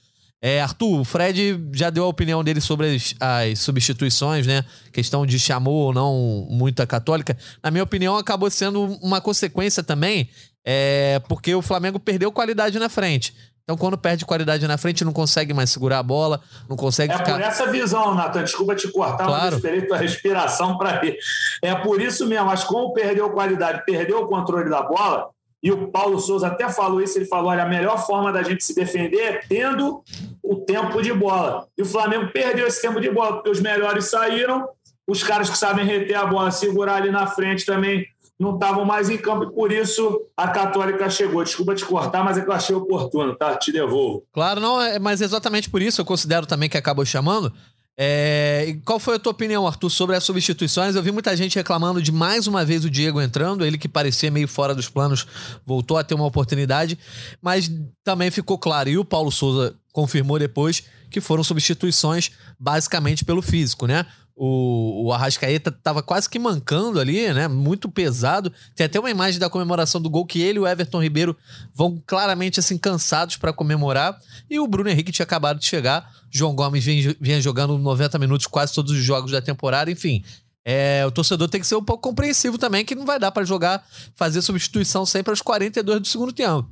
É, Arthur, o Fred já deu a opinião dele sobre as, as, substituições, né? Questão de chamou ou não muita católica. Na minha opinião, acabou sendo uma consequência também, é, porque o Flamengo perdeu qualidade na frente. Então, quando perde qualidade na frente, não consegue mais segurar a bola, não consegue é ficar. É por essa visão, Nathan. Desculpa te cortar, claro. mas esperei tua respiração para ver. É por isso mesmo, mas como perdeu qualidade, perdeu o controle da bola, e o Paulo Souza até falou isso, ele falou, olha, a melhor forma da gente se defender é tendo o tempo de bola. E o Flamengo perdeu esse tempo de bola, porque os melhores saíram, os caras que sabem reter a bola, segurar ali na frente também não estavam mais em campo e por isso a Católica chegou. Desculpa te cortar, mas é que eu achei oportuno, tá? Te devolvo. Claro, não, é, mas exatamente por isso eu considero também que acabou chamando. É, qual foi a tua opinião, Arthur, sobre as substituições? Eu vi muita gente reclamando de mais uma vez o Diego entrando, ele que parecia meio fora dos planos, voltou a ter uma oportunidade, mas também ficou claro, e o Paulo Souza confirmou depois que foram substituições basicamente pelo físico, né? O, o Arrascaeta tava quase que mancando ali, né? Muito pesado. Tem até uma imagem da comemoração do gol que ele e o Everton Ribeiro vão claramente assim cansados para comemorar. E o Bruno Henrique tinha acabado de chegar. João Gomes vinha, vinha jogando 90 minutos quase todos os jogos da temporada. Enfim, é, o torcedor tem que ser um pouco compreensivo também, que não vai dar para jogar, fazer substituição sempre aos 42 do segundo tempo.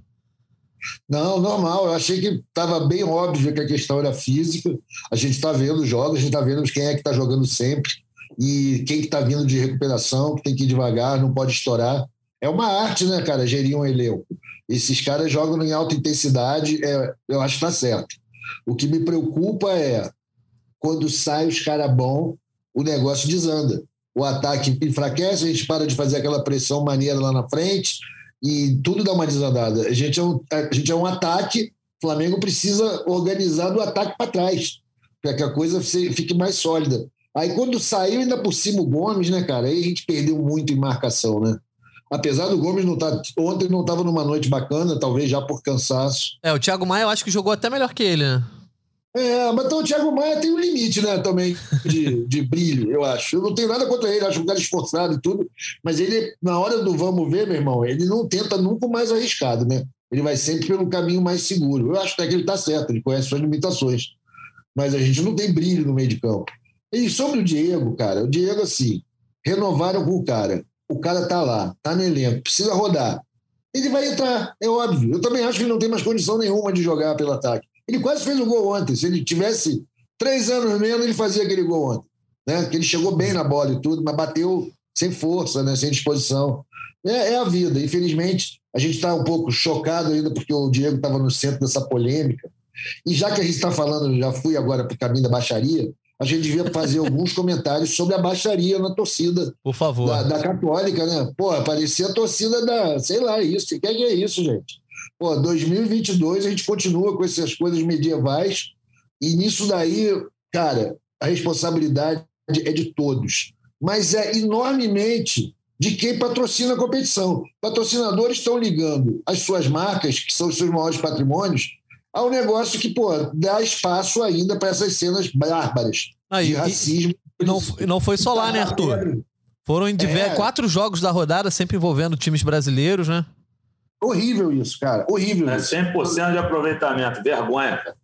Não, normal. Eu achei que estava bem óbvio que a questão era física. A gente está vendo os jogos, a gente está vendo quem é que está jogando sempre e quem que está vindo de recuperação, que tem que ir devagar, não pode estourar. É uma arte, né, cara, gerir um elenco. Esses caras jogam em alta intensidade, é, eu acho que está certo. O que me preocupa é quando sai os caras bons, o negócio desanda. O ataque enfraquece, a gente para de fazer aquela pressão maneira lá na frente, e tudo dá uma desandada. A gente é um, a gente é um ataque, o Flamengo precisa organizar do ataque para trás, para que a coisa fique mais sólida. Aí quando saiu ainda por cima o Gomes, né, cara, aí a gente perdeu muito em marcação, né? Apesar do Gomes não estar. Tá, ontem não estava numa noite bacana, talvez já por cansaço. É, o Thiago Maia eu acho que jogou até melhor que ele, né? É, mas então o Thiago Maia tem um limite, né, também, de, de brilho, eu acho. Eu não tenho nada contra ele, acho um cara esforçado e tudo, mas ele, na hora do vamos ver, meu irmão, ele não tenta nunca mais arriscado, né? Ele vai sempre pelo caminho mais seguro. Eu acho até que ele está certo, ele conhece suas limitações. Mas a gente não tem brilho no meio de campo. E sobre o Diego, cara, o Diego, assim, renovaram com o cara. O cara tá lá, tá no elenco, precisa rodar. Ele vai entrar, é óbvio. Eu também acho que ele não tem mais condição nenhuma de jogar pelo ataque. Ele quase fez o gol ontem. Se ele tivesse três anos menos, ele fazia aquele gol ontem. Né? Que ele chegou bem na bola e tudo, mas bateu sem força, né? sem disposição. É, é a vida. Infelizmente, a gente está um pouco chocado ainda porque o Diego estava no centro dessa polêmica. E já que a gente está falando, já fui agora para o caminho da baixaria, a gente devia fazer <laughs> alguns comentários sobre a baixaria na torcida. Por favor. Da, da Católica, né? Pô, parecia a torcida da. Sei lá, isso. O que é isso, gente? Pô, 2022 a gente continua com essas coisas medievais e nisso daí, cara, a responsabilidade é de todos, mas é enormemente de quem patrocina a competição. Patrocinadores estão ligando as suas marcas, que são os seus maiores patrimônios, ao negócio que, pô, dá espaço ainda para essas cenas bárbaras de racismo. E não, não foi só lá, né, Arthur? Foram em é. quatro jogos da rodada, sempre envolvendo times brasileiros, né? Horrível isso, cara. Horrível. É 100% de aproveitamento. Vergonha, cara.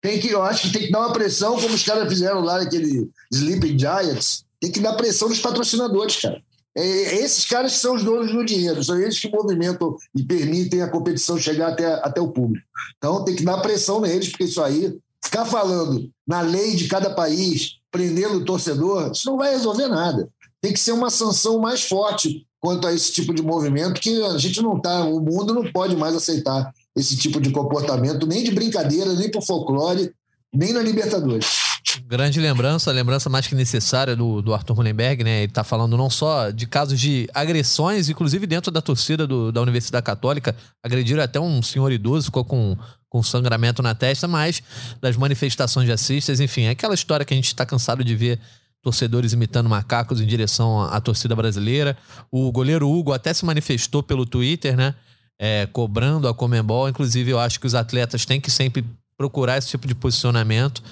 Tem que, eu acho que tem que dar uma pressão, como os caras fizeram lá naquele Sleeping Giants. Tem que dar pressão nos patrocinadores, cara. É, é, esses caras que são os donos do dinheiro, são eles que movimentam e permitem a competição chegar até, até o público. Então tem que dar pressão neles, porque isso aí, ficar falando na lei de cada país, prendendo o torcedor, isso não vai resolver nada. Tem que ser uma sanção mais forte quanto a esse tipo de movimento que a gente não está, o mundo não pode mais aceitar esse tipo de comportamento, nem de brincadeira, nem por folclore, nem na Libertadores. Grande lembrança, lembrança mais que necessária do, do Arthur Mullenberg, né? Ele tá falando não só de casos de agressões, inclusive dentro da torcida do, da Universidade Católica, agrediram até um senhor idoso, ficou com, com sangramento na testa, mas das manifestações de assistas, enfim, é aquela história que a gente está cansado de ver torcedores imitando macacos em direção à, à torcida brasileira. O goleiro Hugo até se manifestou pelo Twitter, né? É, cobrando a Comembol. Inclusive, eu acho que os atletas têm que sempre procurar esse tipo de posicionamento.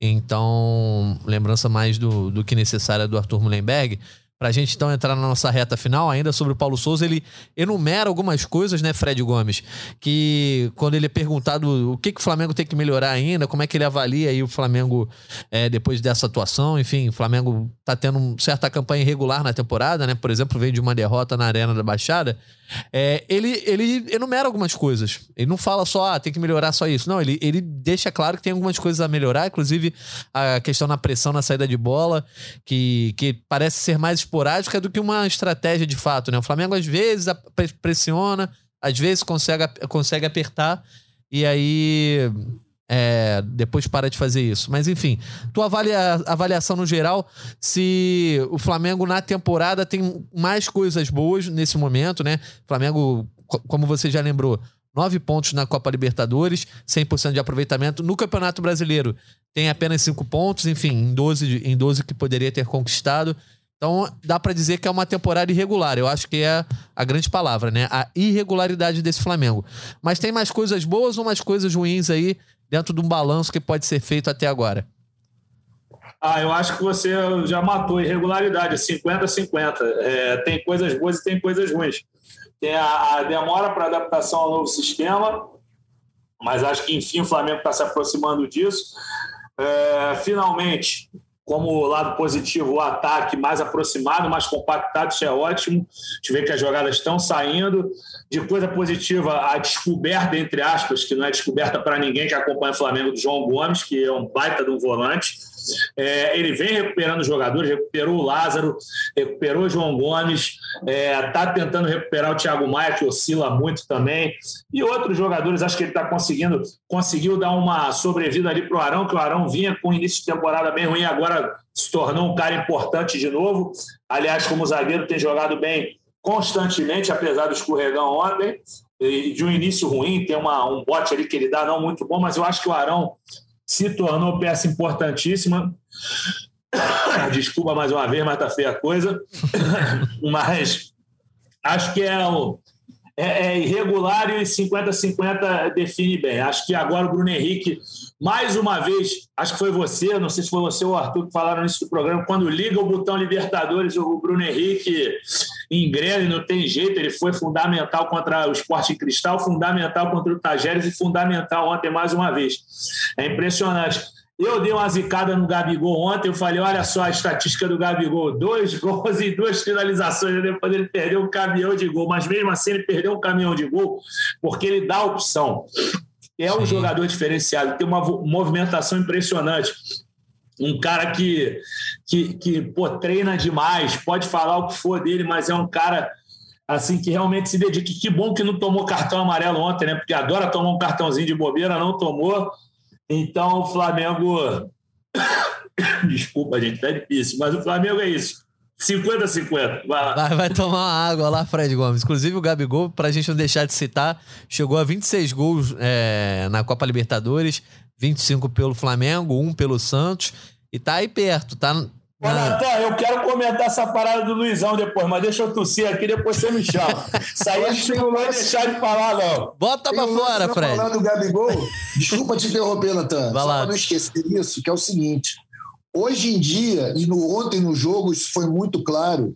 Então, lembrança mais do, do que necessária do Arthur Mullenberg. Para a gente então entrar na nossa reta final, ainda sobre o Paulo Souza, ele enumera algumas coisas, né, Fred Gomes? Que quando ele é perguntado o que, que o Flamengo tem que melhorar ainda, como é que ele avalia aí o Flamengo é, depois dessa atuação, enfim, o Flamengo tá tendo certa campanha irregular na temporada, né? Por exemplo, veio de uma derrota na Arena da Baixada. É, ele, ele enumera algumas coisas. Ele não fala só, ah, tem que melhorar só isso. Não, ele, ele deixa claro que tem algumas coisas a melhorar, inclusive a questão na pressão na saída de bola, que, que parece ser mais esporádica do que uma estratégia de fato, né? O Flamengo às vezes pressiona, às vezes consegue, consegue apertar, e aí é, depois para de fazer isso. Mas enfim, tua avalia, avaliação no geral, se o Flamengo na temporada tem mais coisas boas nesse momento, né? Flamengo, como você já lembrou, nove pontos na Copa Libertadores, 100% de aproveitamento. No Campeonato Brasileiro tem apenas cinco pontos, enfim, em 12, em 12 que poderia ter conquistado. Então dá para dizer que é uma temporada irregular. Eu acho que é a grande palavra, né? A irregularidade desse Flamengo. Mas tem mais coisas boas ou mais coisas ruins aí dentro de um balanço que pode ser feito até agora? Ah, eu acho que você já matou irregularidade, 50-50. É, tem coisas boas e tem coisas ruins. Tem a, a demora para adaptação ao novo sistema, mas acho que enfim o Flamengo está se aproximando disso. É, finalmente, como lado positivo, o ataque mais aproximado, mais compactado, isso é ótimo. A gente vê que as jogadas estão saindo. De coisa positiva, a descoberta, entre aspas, que não é descoberta para ninguém que acompanha o Flamengo, do João Gomes, que é um baita de um volante é, ele vem recuperando jogadores, recuperou o Lázaro, recuperou o João Gomes, está é, tá tentando recuperar o Thiago Maia, que oscila muito também, e outros jogadores, acho que ele está conseguindo, conseguiu dar uma sobrevida ali para o Arão, que o Arão vinha com início de temporada bem ruim, agora se tornou um cara importante de novo. Aliás, como zagueiro, tem jogado bem constantemente, apesar do escorregão ontem, de um início ruim, tem uma, um bote ali que ele dá não muito bom, mas eu acho que o Arão se tornou peça importantíssima. Desculpa mais uma vez, mas tá feia a coisa. <laughs> mas acho que é, o, é, é irregular e 50-50 define bem. Acho que agora o Bruno Henrique, mais uma vez, acho que foi você, não sei se foi você ou o Arthur que falaram nisso do programa, quando liga o botão Libertadores, o Bruno Henrique engrena e não tem jeito, ele foi fundamental contra o Esporte Cristal, fundamental contra o Tajeres e fundamental ontem mais uma vez. É impressionante. Eu dei uma zicada no Gabigol ontem, eu falei, olha só a estatística do Gabigol, dois <laughs> gols e duas finalizações, depois ele perdeu um caminhão de gol, mas mesmo assim ele perdeu um caminhão de gol, porque ele dá opção. É um Sim. jogador diferenciado, tem uma movimentação impressionante um cara que, que, que pô, treina demais, pode falar o que for dele, mas é um cara assim que realmente se dedica. Que bom que não tomou cartão amarelo ontem, né? Porque adora tomar um cartãozinho de bobeira, não tomou. Então o Flamengo. <coughs> Desculpa, gente, tá difícil, mas o Flamengo é isso. 50-50. Vai, vai, vai, tomar uma água lá, Fred Gomes. Inclusive, o Gabigol, pra gente não deixar de citar, chegou a 26 gols é, na Copa Libertadores, 25 pelo Flamengo, um pelo Santos. E tá aí perto, tá? Ô, Natan, eu quero comentar essa parada do Luizão depois, mas deixa eu tossir aqui, depois você me chama. <laughs> Isso aí a gente não vai deixar de falar, não. Bota pra fora, Fred. falar do Gabigol, <laughs> desculpa te interromper, Natan. Vai Só lá. pra não esquecer isso, que é o seguinte. Hoje em dia, e no, ontem no jogo, isso foi muito claro,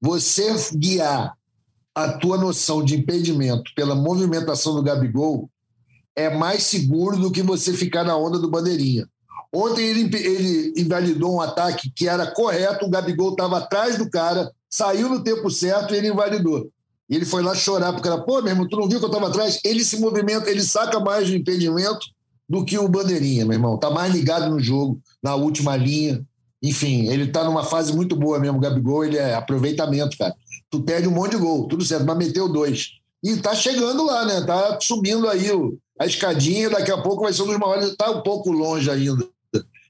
você guiar a tua noção de impedimento pela movimentação do Gabigol é mais seguro do que você ficar na onda do bandeirinha. Ontem ele, ele invalidou um ataque que era correto, o Gabigol estava atrás do cara, saiu no tempo certo e ele invalidou. E ele foi lá chorar porque era, pô, meu irmão, tu não viu que eu estava atrás? Ele se movimenta, ele saca mais do impedimento do que o Bandeirinha, meu irmão. Tá mais ligado no jogo, na última linha. Enfim, ele tá numa fase muito boa mesmo, o Gabigol, ele é aproveitamento, cara. Tu perde um monte de gol, tudo certo, mas meteu dois. E tá chegando lá, né? Tá subindo aí a escadinha, daqui a pouco vai ser um dos maiores, tá um pouco longe ainda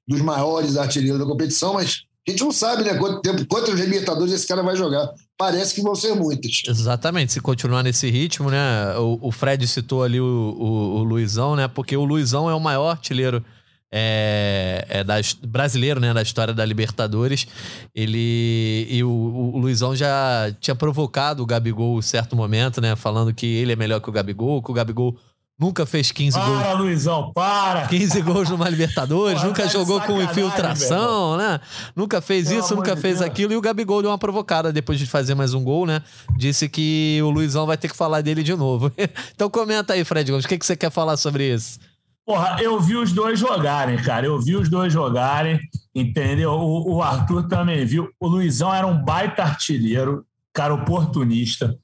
dos maiores artilheiros da competição, mas a gente não sabe, né, quanto tempo, quantos Libertadores esse cara vai jogar. Parece que vão ser muitos. Exatamente, se continuar nesse ritmo, né? O, o Fred citou ali o, o, o, Luizão, né? Porque o Luizão é o maior artilheiro é, é da, brasileiro, né? Da história da Libertadores. Ele. E o, o Luizão já tinha provocado o Gabigol em certo momento, né? Falando que ele é melhor que o Gabigol, que o Gabigol Nunca fez 15 para, gols. Para, Luizão, para! 15 gols numa Libertadores, nunca tá jogou com infiltração, né? Nunca fez isso, nunca de fez Deus. aquilo. E o Gabigol deu uma provocada depois de fazer mais um gol, né? Disse que o Luizão vai ter que falar dele de novo. <laughs> então comenta aí, Fred Gomes, o que, que você quer falar sobre isso? Porra, eu vi os dois jogarem, cara. Eu vi os dois jogarem, entendeu? O, o Arthur também viu. O Luizão era um baita artilheiro, cara oportunista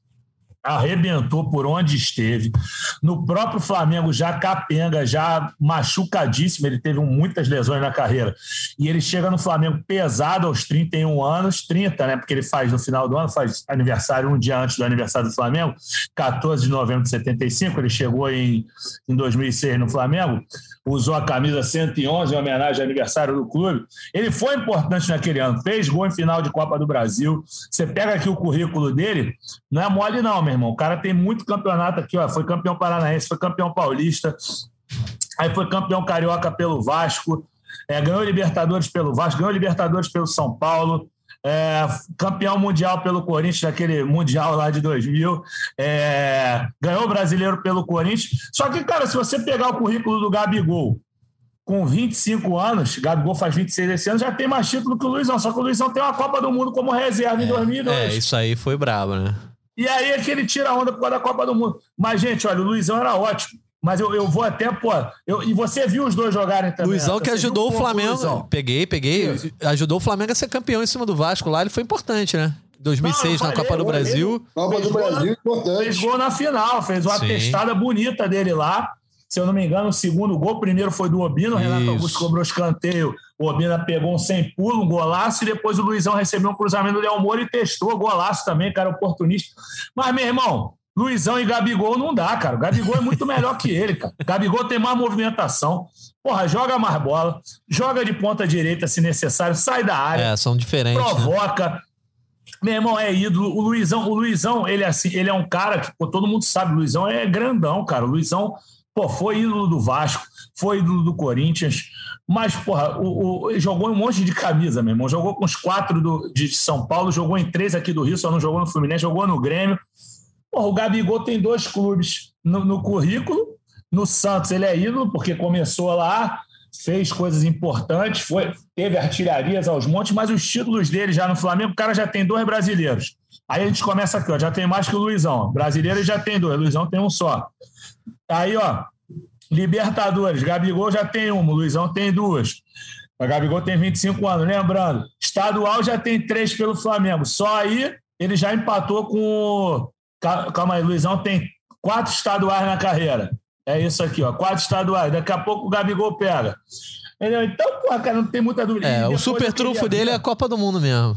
arrebentou por onde esteve. No próprio Flamengo, já capenga, já machucadíssimo, ele teve muitas lesões na carreira. E ele chega no Flamengo pesado aos 31 anos, 30, né? Porque ele faz no final do ano, faz aniversário um dia antes do aniversário do Flamengo, 14 de novembro de 75, ele chegou em, em 2006 no Flamengo usou a camisa 111 em homenagem ao aniversário do clube. Ele foi importante naquele ano, fez gol em final de Copa do Brasil. Você pega aqui o currículo dele, não é mole não, meu irmão. O cara tem muito campeonato aqui, ó. Foi campeão paranaense, foi campeão paulista, aí foi campeão carioca pelo Vasco, é, ganhou Libertadores pelo Vasco, ganhou Libertadores pelo São Paulo, é, campeão mundial pelo Corinthians, naquele Mundial lá de 2000, é, ganhou o brasileiro pelo Corinthians. Só que, cara, se você pegar o currículo do Gabigol, com 25 anos, Gabigol faz 26 esse ano, já tem mais título que o Luizão. Só que o Luizão tem uma Copa do Mundo como reserva em 2002. É, isso aí foi brabo, né? E aí é que ele tira a onda por causa da Copa do Mundo. Mas, gente, olha, o Luizão era ótimo. Mas eu, eu vou até, pô. Eu, e você viu os dois jogarem também? Luizão que ajudou o Flamengo. Peguei, peguei. Isso. Ajudou o Flamengo a ser campeão em cima do Vasco lá. Ele foi importante, né? 2006 não, na Copa do Brasil. Copa do Brasil, importante. Fez gol na final, fez uma Sim. testada bonita dele lá. Se eu não me engano, o segundo gol, o primeiro foi do Obino, o Renato Augusto cobrou escanteio, o Obina pegou um sem pulo, um golaço, e depois o Luizão recebeu um cruzamento do Léo Moura e testou, golaço também, cara oportunista. Mas, meu irmão, Luizão e Gabigol não dá, cara. O Gabigol é muito melhor que ele, cara. O Gabigol tem mais movimentação. Porra, joga mais bola, joga de ponta direita se necessário, sai da área. É, são diferentes. Né? Provoca. Né? Meu irmão é ídolo. O Luizão, o Luizão, ele é assim, ele é um cara que pô, todo mundo sabe, o Luizão é grandão, cara. O Luizão, pô, foi ídolo do Vasco, foi ídolo do Corinthians, mas, porra, o, o, jogou um monte de camisa, meu irmão. Jogou com os quatro do, de São Paulo, jogou em três aqui do Rio, só não jogou no Fluminense, jogou no Grêmio. Porra, o Gabigol tem dois clubes no, no currículo. No Santos ele é ídolo, porque começou lá, fez coisas importantes, foi, teve artilharias aos montes, mas os títulos dele já no Flamengo, o cara já tem dois brasileiros. Aí a gente começa aqui, ó, já tem mais que o Luizão. Brasileiro já tem dois, Luizão tem um só. Aí, ó, Libertadores, Gabigol já tem uma, Luizão tem duas. O Gabigol tem 25 anos, lembrando. Estadual já tem três pelo Flamengo. Só aí ele já empatou com Calma aí, Luizão tem quatro estaduais na carreira. É isso aqui, ó. Quatro estaduais. Daqui a pouco o Gabigol pega. Entendeu? Então, pô, cara, não tem muita dúvida. É, o super trunfo dele é a Copa do Mundo mesmo.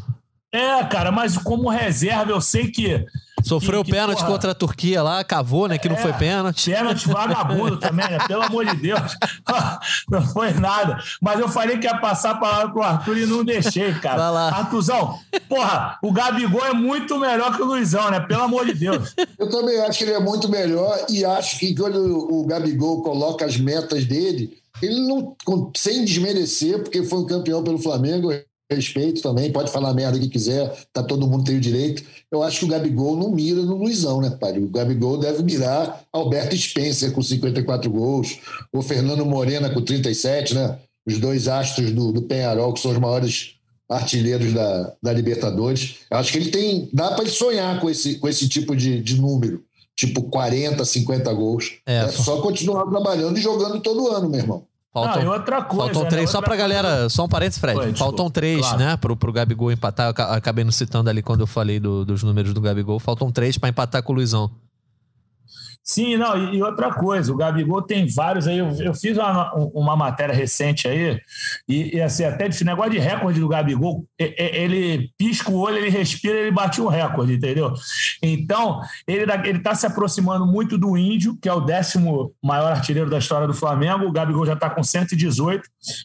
É, cara, mas como reserva, eu sei que Sofreu que, pênalti porra, contra a Turquia lá, cavou, né? Que é, não foi pênalti. Pênalti vagabundo também, né? Pelo amor de Deus. <laughs> não foi nada. Mas eu falei que ia passar a palavra pro Arthur e não deixei, cara. Vai lá. Arthurzão, porra, o Gabigol é muito melhor que o Luizão, né? Pelo amor de Deus. Eu também acho que ele é muito melhor e acho que quando o Gabigol coloca as metas dele, ele não, sem desmerecer, porque foi um campeão pelo Flamengo, respeito também, pode falar merda que quiser, tá todo mundo tem o direito. Eu acho que o Gabigol não mira no Luizão, né, pai? O Gabigol deve mirar Alberto Spencer com 54 gols, o Fernando Morena com 37, né? Os dois astros do, do Penharol, que são os maiores artilheiros da, da Libertadores. Eu acho que ele tem. Dá para ele sonhar com esse, com esse tipo de, de número. Tipo 40, 50 gols. É, é só continuar trabalhando e jogando todo ano, meu irmão. Faltam, não, outra coisa, faltam né? três, outra só pra coisa. galera, só um parênteses, Fred. Foi, faltam três, claro. né, pro, pro Gabigol empatar. Eu acabei não citando ali quando eu falei do, dos números do Gabigol. Faltam três pra empatar com o Luizão. Sim, não, e, outra coisa, o Gabigol tem vários aí. Eu, eu fiz uma, uma, matéria recente aí, e, e assim, até de negócio de recorde do Gabigol, ele pisca o olho, ele respira, ele bate o recorde, entendeu? Então, ele está se aproximando muito do Índio, que é o décimo maior artilheiro da história do Flamengo. O Gabigol já está com 118.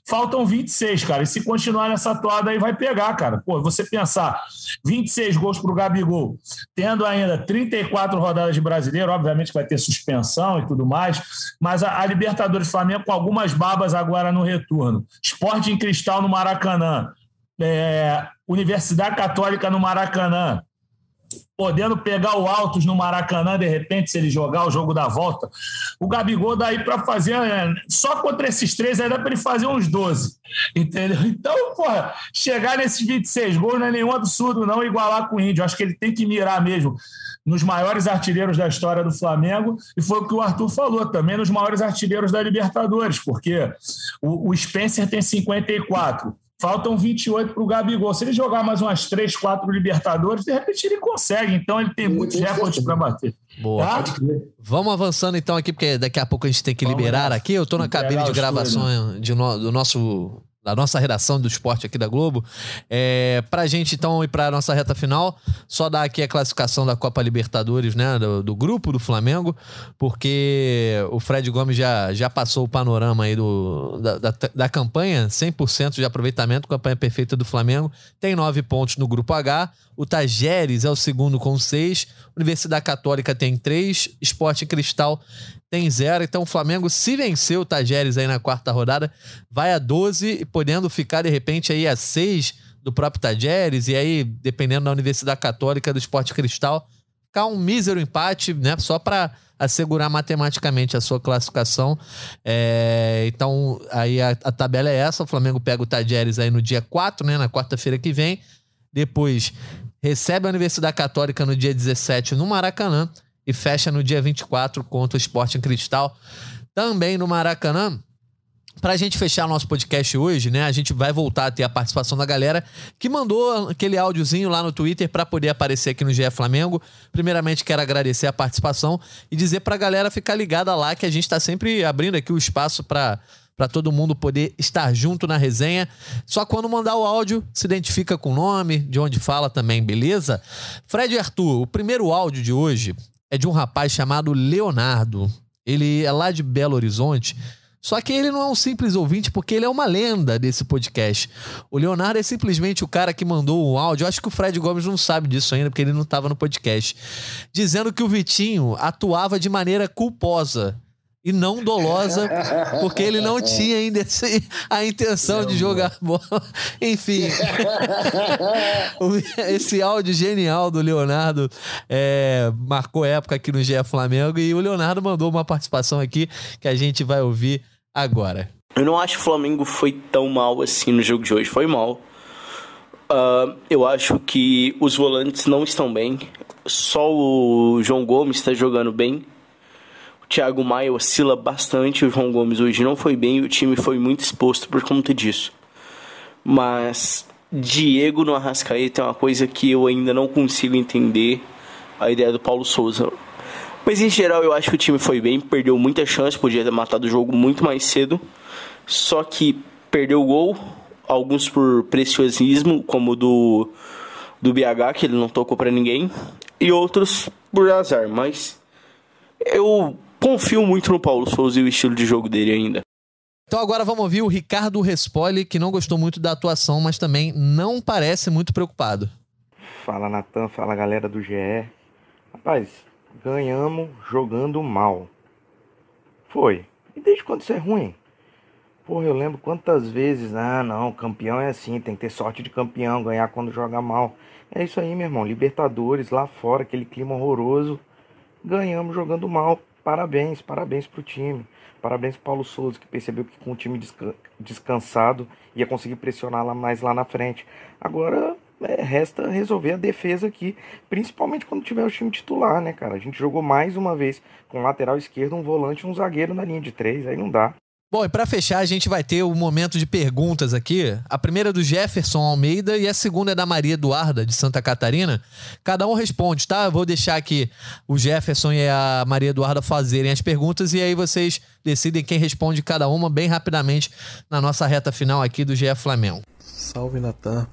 Faltam 26, cara. E se continuar nessa toada aí, vai pegar, cara. Pô, você pensar 26 gols para o Gabigol, tendo ainda 34 rodadas de brasileiro, obviamente vai ter ter suspensão e tudo mais, mas a, a Libertadores Flamengo com algumas babas agora no retorno. Esporte em Cristal no Maracanã, é, Universidade Católica no Maracanã, podendo pegar o Altos no Maracanã, de repente, se ele jogar o jogo da volta. O Gabigol daí para fazer. É, só contra esses três aí dá para ele fazer uns 12. Entendeu? <laughs> Então, porra, chegar nesses 26 gols não é nenhum absurdo, não, igualar com o Índio. Acho que ele tem que mirar mesmo nos maiores artilheiros da história do Flamengo, e foi o que o Arthur falou também, nos maiores artilheiros da Libertadores, porque o, o Spencer tem 54. Faltam 28 para o Gabigol. Se ele jogar mais umas 3, 4 Libertadores, de repente ele consegue. Então ele tem muitos recordes para bater. Boa. Tá? Vamos avançando então aqui, porque daqui a pouco a gente tem que Vamos liberar aqui. Eu estou na cabine de gravação de no, do nosso da nossa redação do esporte aqui da Globo. É, pra gente, então, ir pra nossa reta final, só dar aqui a classificação da Copa Libertadores, né? Do, do, grupo do Flamengo, porque o Fred Gomes já, já passou o panorama aí do, da, da, da campanha, 100% de aproveitamento, campanha perfeita do Flamengo. Tem nove pontos no grupo H. O Tajeres é o segundo com seis. Universidade Católica tem três. Esporte Cristal tem zero. Então o Flamengo, se vencer o Tajeres aí na quarta rodada, vai a 12, podendo ficar de repente aí a 6 do próprio Tajeres, e aí, dependendo da Universidade Católica do Esporte Cristal, ficar um mísero empate, né? Só para assegurar matematicamente a sua classificação. É, então, aí a, a, tabela é essa: o Flamengo pega o Tajeres aí no dia 4, né? Na quarta-feira que vem. Depois recebe a Universidade Católica no dia 17 no Maracanã e fecha no dia 24 contra o Sporting Cristal, também no Maracanã. Para a gente fechar nosso podcast hoje, né? A gente vai voltar a ter a participação da galera que mandou aquele áudiozinho lá no Twitter para poder aparecer aqui no GE Flamengo. Primeiramente, quero agradecer a participação e dizer para a galera ficar ligada lá que a gente está sempre abrindo aqui o espaço para para todo mundo poder estar junto na resenha. Só quando mandar o áudio, se identifica com o nome, de onde fala também, beleza? Fred e Arthur, o primeiro áudio de hoje é de um rapaz chamado Leonardo. Ele é lá de Belo Horizonte. Só que ele não é um simples ouvinte, porque ele é uma lenda desse podcast. O Leonardo é simplesmente o cara que mandou o áudio. Eu acho que o Fred Gomes não sabe disso ainda, porque ele não estava no podcast. Dizendo que o Vitinho atuava de maneira culposa e não dolosa, porque ele não tinha ainda esse, a intenção de jogar bola. Enfim, esse áudio genial do Leonardo é, marcou época aqui no GE Flamengo e o Leonardo mandou uma participação aqui que a gente vai ouvir agora. Eu não acho que o Flamengo foi tão mal assim no jogo de hoje. Foi mal. Uh, eu acho que os volantes não estão bem. Só o João Gomes está jogando bem. Thiago Maia oscila bastante, o João Gomes hoje não foi bem e o time foi muito exposto por conta disso. Mas Diego no Arrascaeta é uma coisa que eu ainda não consigo entender a ideia do Paulo Souza. Mas em geral eu acho que o time foi bem, perdeu muita chance, podia ter matado o jogo muito mais cedo. Só que perdeu o gol, alguns por preciosismo, como do do BH, que ele não tocou para ninguém, e outros por azar, mas eu confio muito no Paulo Souza e o estilo de jogo dele ainda. Então agora vamos ouvir o Ricardo Respoli, que não gostou muito da atuação, mas também não parece muito preocupado. Fala Natan, fala galera do GE. Rapaz, ganhamos jogando mal. Foi. E desde quando isso é ruim? Porra, eu lembro quantas vezes, ah não, campeão é assim, tem que ter sorte de campeão, ganhar quando joga mal. É isso aí, meu irmão. Libertadores lá fora, aquele clima horroroso. Ganhamos jogando mal. Parabéns, parabéns para o time. Parabéns para Paulo Souza, que percebeu que com o time descansado ia conseguir pressionar lá mais lá na frente. Agora é, resta resolver a defesa aqui, principalmente quando tiver o time titular, né, cara? A gente jogou mais uma vez com lateral esquerdo, um volante e um zagueiro na linha de três, aí não dá. Bom, e para fechar, a gente vai ter o um momento de perguntas aqui. A primeira é do Jefferson Almeida e a segunda é da Maria Eduarda, de Santa Catarina. Cada um responde, tá? Eu vou deixar aqui o Jefferson e a Maria Eduarda fazerem as perguntas e aí vocês decidem quem responde cada uma bem rapidamente na nossa reta final aqui do GE Flamengo. Salve, Natan.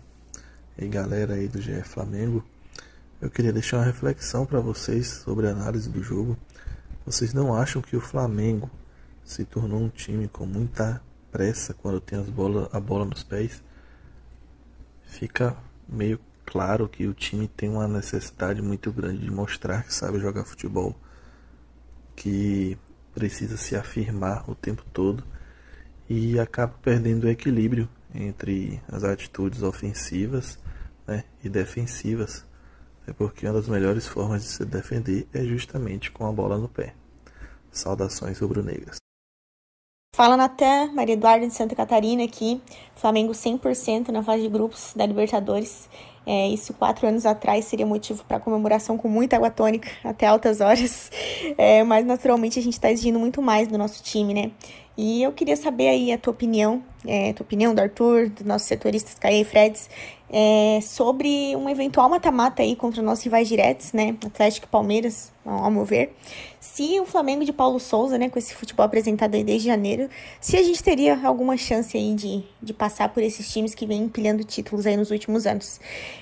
E galera aí do GE Flamengo. Eu queria deixar uma reflexão para vocês sobre a análise do jogo. Vocês não acham que o Flamengo se tornou um time com muita pressa quando tem as bola, a bola nos pés, fica meio claro que o time tem uma necessidade muito grande de mostrar que sabe jogar futebol, que precisa se afirmar o tempo todo e acaba perdendo o equilíbrio entre as atitudes ofensivas né, e defensivas. É porque uma das melhores formas de se defender é justamente com a bola no pé. Saudações rubro-negras. Fala Natan, Maria Eduarda de Santa Catarina aqui, Flamengo 100% na fase de grupos da Libertadores. É, isso quatro anos atrás seria motivo para comemoração com muita água tônica <laughs> até altas horas, é, mas naturalmente a gente está exigindo muito mais do nosso time, né? E eu queria saber aí a tua opinião, é, a tua opinião do Arthur, dos nossos setoristas Caê e Freds, é, sobre um eventual mata-mata aí contra nossos rivais diretos, né? Atlético e Palmeiras, ao meu ver. Se o Flamengo de Paulo Souza, né, com esse futebol apresentado aí desde janeiro, se a gente teria alguma chance aí de, de passar por esses times que vêm empilhando títulos aí nos últimos anos.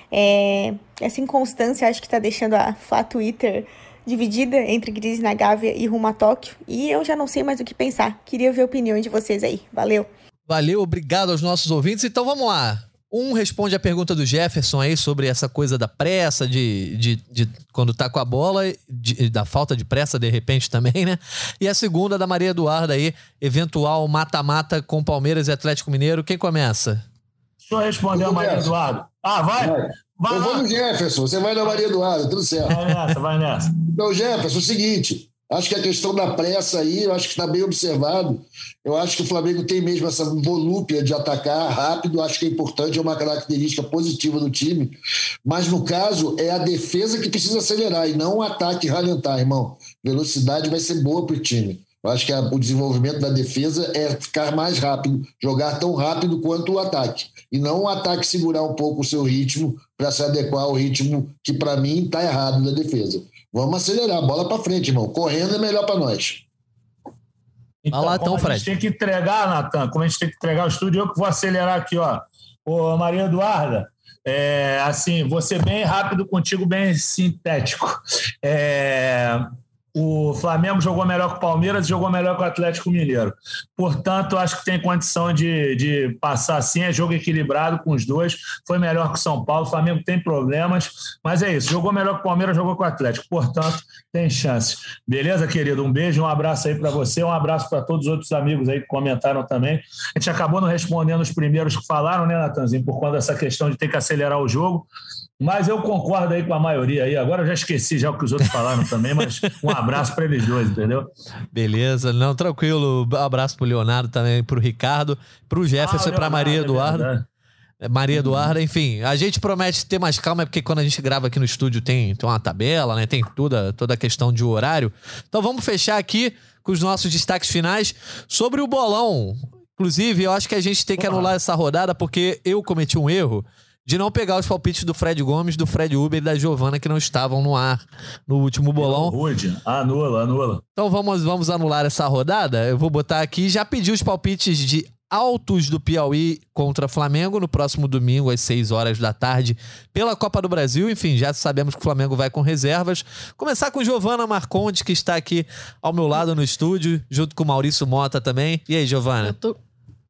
É, essa inconstância acho que tá deixando a Flá Twitter dividida entre Gris na Gávea e rumo a Tóquio. E eu já não sei mais o que pensar. Queria ver a opinião de vocês aí. Valeu. Valeu, obrigado aos nossos ouvintes. Então vamos lá. Um responde a pergunta do Jefferson aí sobre essa coisa da pressa, de, de, de quando tá com a bola, de, da falta de pressa de repente também, né? E a segunda da Maria Eduarda aí, eventual mata-mata com Palmeiras e Atlético Mineiro. Quem começa? Deixa eu responder a Maria Eduarda. Ah, vai? Vai. Vai eu lá. vou no Jefferson, você vai na Maria Eduarda, tudo certo. Vai nessa, vai nessa. Então, Jefferson, é o seguinte, Acho que a questão da pressa aí, eu acho que está bem observado. Eu acho que o Flamengo tem mesmo essa volúpia de atacar rápido, acho que é importante, é uma característica positiva do time. Mas no caso, é a defesa que precisa acelerar e não o ataque ralentar, irmão. Velocidade vai ser boa para o time. Eu acho que a, o desenvolvimento da defesa é ficar mais rápido, jogar tão rápido quanto o ataque. E não o ataque segurar um pouco o seu ritmo para se adequar ao ritmo que, para mim, está errado da defesa. Vamos acelerar, bola para frente, irmão. Correndo é melhor para nós. Então, lá, então, Fred. A gente tem que entregar, Natan, como a gente tem que entregar o estúdio, eu que vou acelerar aqui, ó. Ô, Maria Eduarda, é, assim, vou ser bem rápido contigo, bem sintético. É, o Flamengo jogou melhor que o Palmeiras e jogou melhor que o Atlético Mineiro. Portanto, acho que tem condição de, de passar assim. É jogo equilibrado com os dois. Foi melhor que o São Paulo. O Flamengo tem problemas, mas é isso. Jogou melhor que o Palmeiras, jogou com o Atlético. Portanto, tem chance. Beleza, querido? Um beijo, um abraço aí para você. Um abraço para todos os outros amigos aí que comentaram também. A gente acabou não respondendo os primeiros que falaram, né, Natanzinho? Por conta dessa questão de ter que acelerar o jogo. Mas eu concordo aí com a maioria aí. Agora eu já esqueci já o que os outros falaram também, mas um abraço para eles dois, entendeu? Beleza, não, tranquilo. Um abraço pro Leonardo também, pro Ricardo, pro Jefferson ah, pra Maria Eduardo. É Maria Eduarda, enfim, a gente promete ter mais calma, porque quando a gente grava aqui no estúdio tem, tem uma tabela, né? Tem toda, toda a questão de horário. Então vamos fechar aqui com os nossos destaques finais sobre o bolão. Inclusive, eu acho que a gente tem que anular essa rodada porque eu cometi um erro de não pegar os palpites do Fred Gomes, do Fred Uber e da Giovana que não estavam no ar no último bolão. Rude, anula, anula. Então vamos, vamos anular essa rodada. Eu vou botar aqui, já pedi os palpites de altos do Piauí contra Flamengo no próximo domingo às 6 horas da tarde pela Copa do Brasil. Enfim, já sabemos que o Flamengo vai com reservas. Começar com Giovana Marconte, que está aqui ao meu lado no estúdio, junto com Maurício Mota também. E aí, Giovana? Eu tô,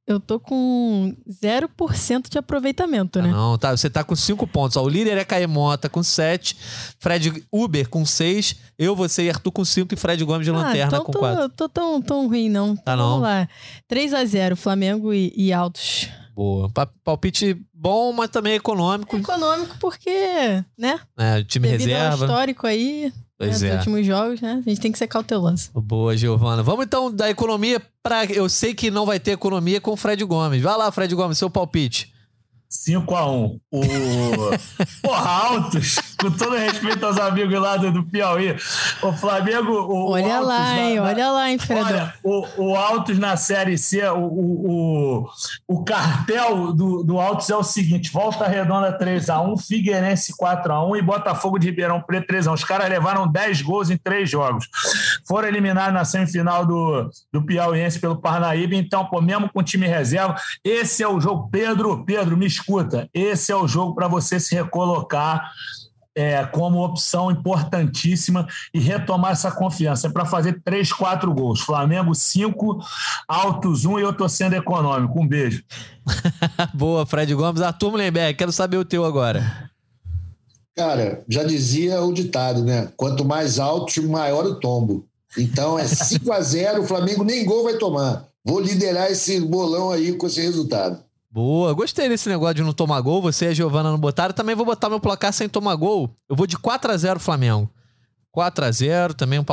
eu tô com 0% de aproveitamento, né? Ah, não, tá. Você tá com 5 pontos. Ó, o líder é Caemota com 7, Fred Uber com 6, eu, você e Arthur com 5 e Fred Gomes de ah, Lanterna então com 4. Não tô tão, tão ruim, não. Tá não. Vamos lá. 3 a 0 Flamengo e, e Altos. Boa. Palpite bom, mas também econômico. econômico porque, né? É, time Devido reserva. Ao histórico aí, Pois é, é. Nos últimos jogos, né? A gente tem que ser cauteloso. Boa, Giovana. Vamos então da economia para. Eu sei que não vai ter economia com o Fred Gomes. Vai lá, Fred Gomes, seu palpite. 5x1. O... <laughs> Porra, altos. Com todo respeito aos amigos lá do, do Piauí, o Flamengo. O, olha o lá, hein? Na, olha lá, hein, Fredão. Olha, o, o Altos na Série C, o, o, o, cartel do, do Altos é o seguinte: Volta Redonda 3x1, Figueirense 4x1 e Botafogo de Ribeirão Preto 3x1. Os caras levaram 10 gols em três jogos. Foram eliminados na semifinal do, do Piauiense pelo Parnaíba. Então, pô, mesmo com time reserva, esse é o jogo. Pedro, Pedro, me escuta. Esse é o jogo para você se recolocar é, como opção importantíssima e retomar essa confiança. É para fazer três, quatro gols. Flamengo, cinco, Altos, um e eu tô sendo econômico. Um beijo. <laughs> Boa, Fred Gomes. Arthur Mullenberg, quero saber o teu agora. Cara, já dizia o ditado, né? Quanto mais alto, maior o tombo. Então é 5 a 0 o Flamengo nem gol vai tomar. Vou liderar esse bolão aí com esse resultado. Boa, gostei desse negócio de não tomar gol. Você e a Giovana não botaram. Também vou botar meu placar sem tomar gol. Eu vou de 4 a 0 Flamengo. 4 a 0 também um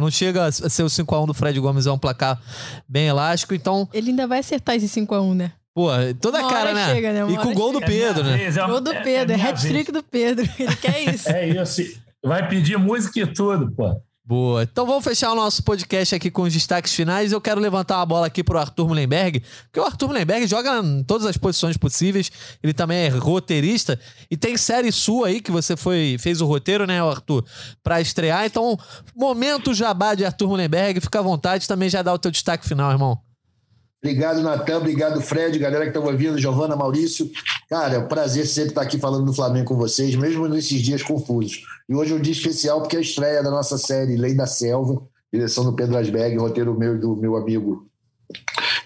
não chega a ser o 5 a 1 do Fred Gomes, é um placar bem elástico, então... Ele ainda vai acertar esse 5 a 1 né? Pô, toda a cara, né? Chega, né? e com o gol do Pedro, né? Vez, é, gol do Pedro, é, é hat-trick do Pedro. <laughs> Ele quer <laughs> isso. É isso. Vai pedir música e tudo, pô. Boa. Então vamos fechar o nosso podcast aqui com os destaques finais. Eu quero levantar uma bola aqui pro Arthur Mullenberg, porque o Arthur Mullenberg joga em todas as posições possíveis. Ele também é roteirista e tem série sua aí que você foi fez o roteiro, né, Arthur, para estrear. Então, momento jabá de Arthur Mullenberg, fica à vontade, também já dá o teu destaque final, irmão. Obrigado, Natan. Obrigado, Fred, galera que estão ouvindo, Giovana, Maurício. Cara, é um prazer sempre estar aqui falando do Flamengo com vocês, mesmo nesses dias confusos. E hoje é um dia especial porque é a estreia da nossa série Lei da Selva, direção do Pedro Asberg, roteiro meu e do meu amigo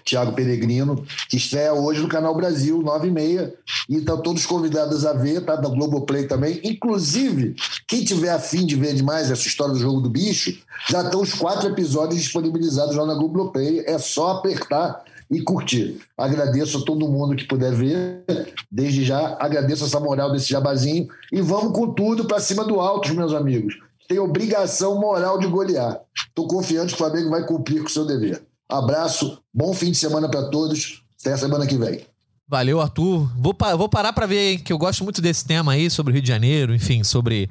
Tiago Peregrino, que estreia hoje no Canal Brasil, 9 e meia. E estão todos convidados a ver, tá? Da Globoplay também. Inclusive, quem tiver afim de ver demais essa história do jogo do bicho, já estão os quatro episódios disponibilizados lá na Globoplay. É só apertar e curtir. Agradeço a todo mundo que puder ver. Desde já, agradeço essa moral desse jabazinho. E vamos com tudo para cima do alto, meus amigos. Tem obrigação moral de golear. Estou confiante que o Flamengo vai cumprir com o seu dever. Abraço, bom fim de semana para todos. Até a semana que vem. Valeu, Arthur. Vou, pa vou parar para ver, hein, que eu gosto muito desse tema aí, sobre o Rio de Janeiro, enfim, sobre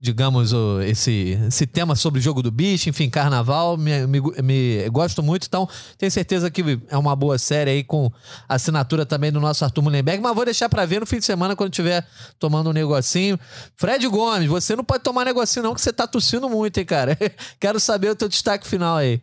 digamos, esse, esse tema sobre o jogo do bicho, enfim, carnaval, me, me, me, gosto muito, então tenho certeza que é uma boa série aí com assinatura também do nosso Arthur Mullenberg, mas vou deixar para ver no fim de semana quando estiver tomando um negocinho. Fred Gomes, você não pode tomar negocinho não, que você tá tossindo muito, hein, cara? <laughs> Quero saber o teu destaque final aí.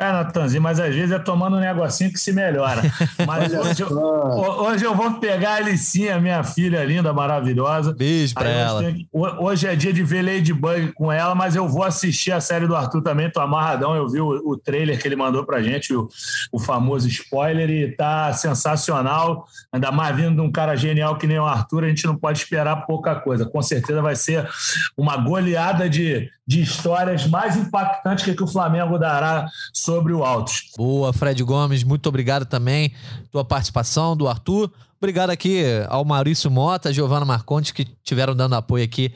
É, Natanzinho, mas às vezes é tomando um negocinho que se melhora. <laughs> Mas hoje, eu, hoje eu vou pegar a Alicinha, minha filha linda, maravilhosa. Beijo pra ela. Hoje, hoje, é dia de ver Ladybug com ela, mas eu vou assistir a série do Arthur também, tô amarradão. Eu vi o, o trailer que ele mandou pra gente, o, o, famoso spoiler, e tá sensacional. Ainda mais vindo de um cara genial que nem o Arthur, a gente não pode esperar pouca coisa. Com certeza vai ser uma goleada de, de histórias mais impactantes que, que o Flamengo dará sobre o Altos. Boa, Fred Gomes, muito obrigado também tua participação, do Arthur. Obrigado aqui ao Maurício Mota, Giovana Marcontes, que tiveram dando apoio aqui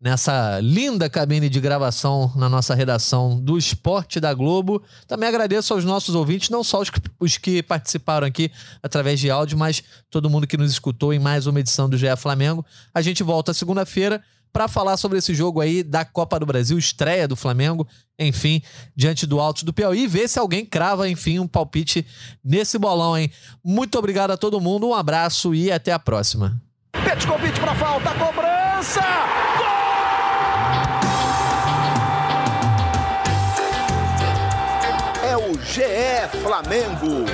nessa linda cabine de gravação na nossa redação do Esporte da Globo. Também agradeço aos nossos ouvintes, não só os que, os que participaram aqui através de áudio, mas todo mundo que nos escutou em mais uma edição do GE Flamengo. A gente volta segunda-feira para falar sobre esse jogo aí da Copa do Brasil, estreia do Flamengo, enfim, diante do Alto do Piauí, ver se alguém crava, enfim, um palpite nesse bolão, hein? Muito obrigado a todo mundo, um abraço e até a próxima. Petkovic para falta, cobrança! Gol! É o GE Flamengo.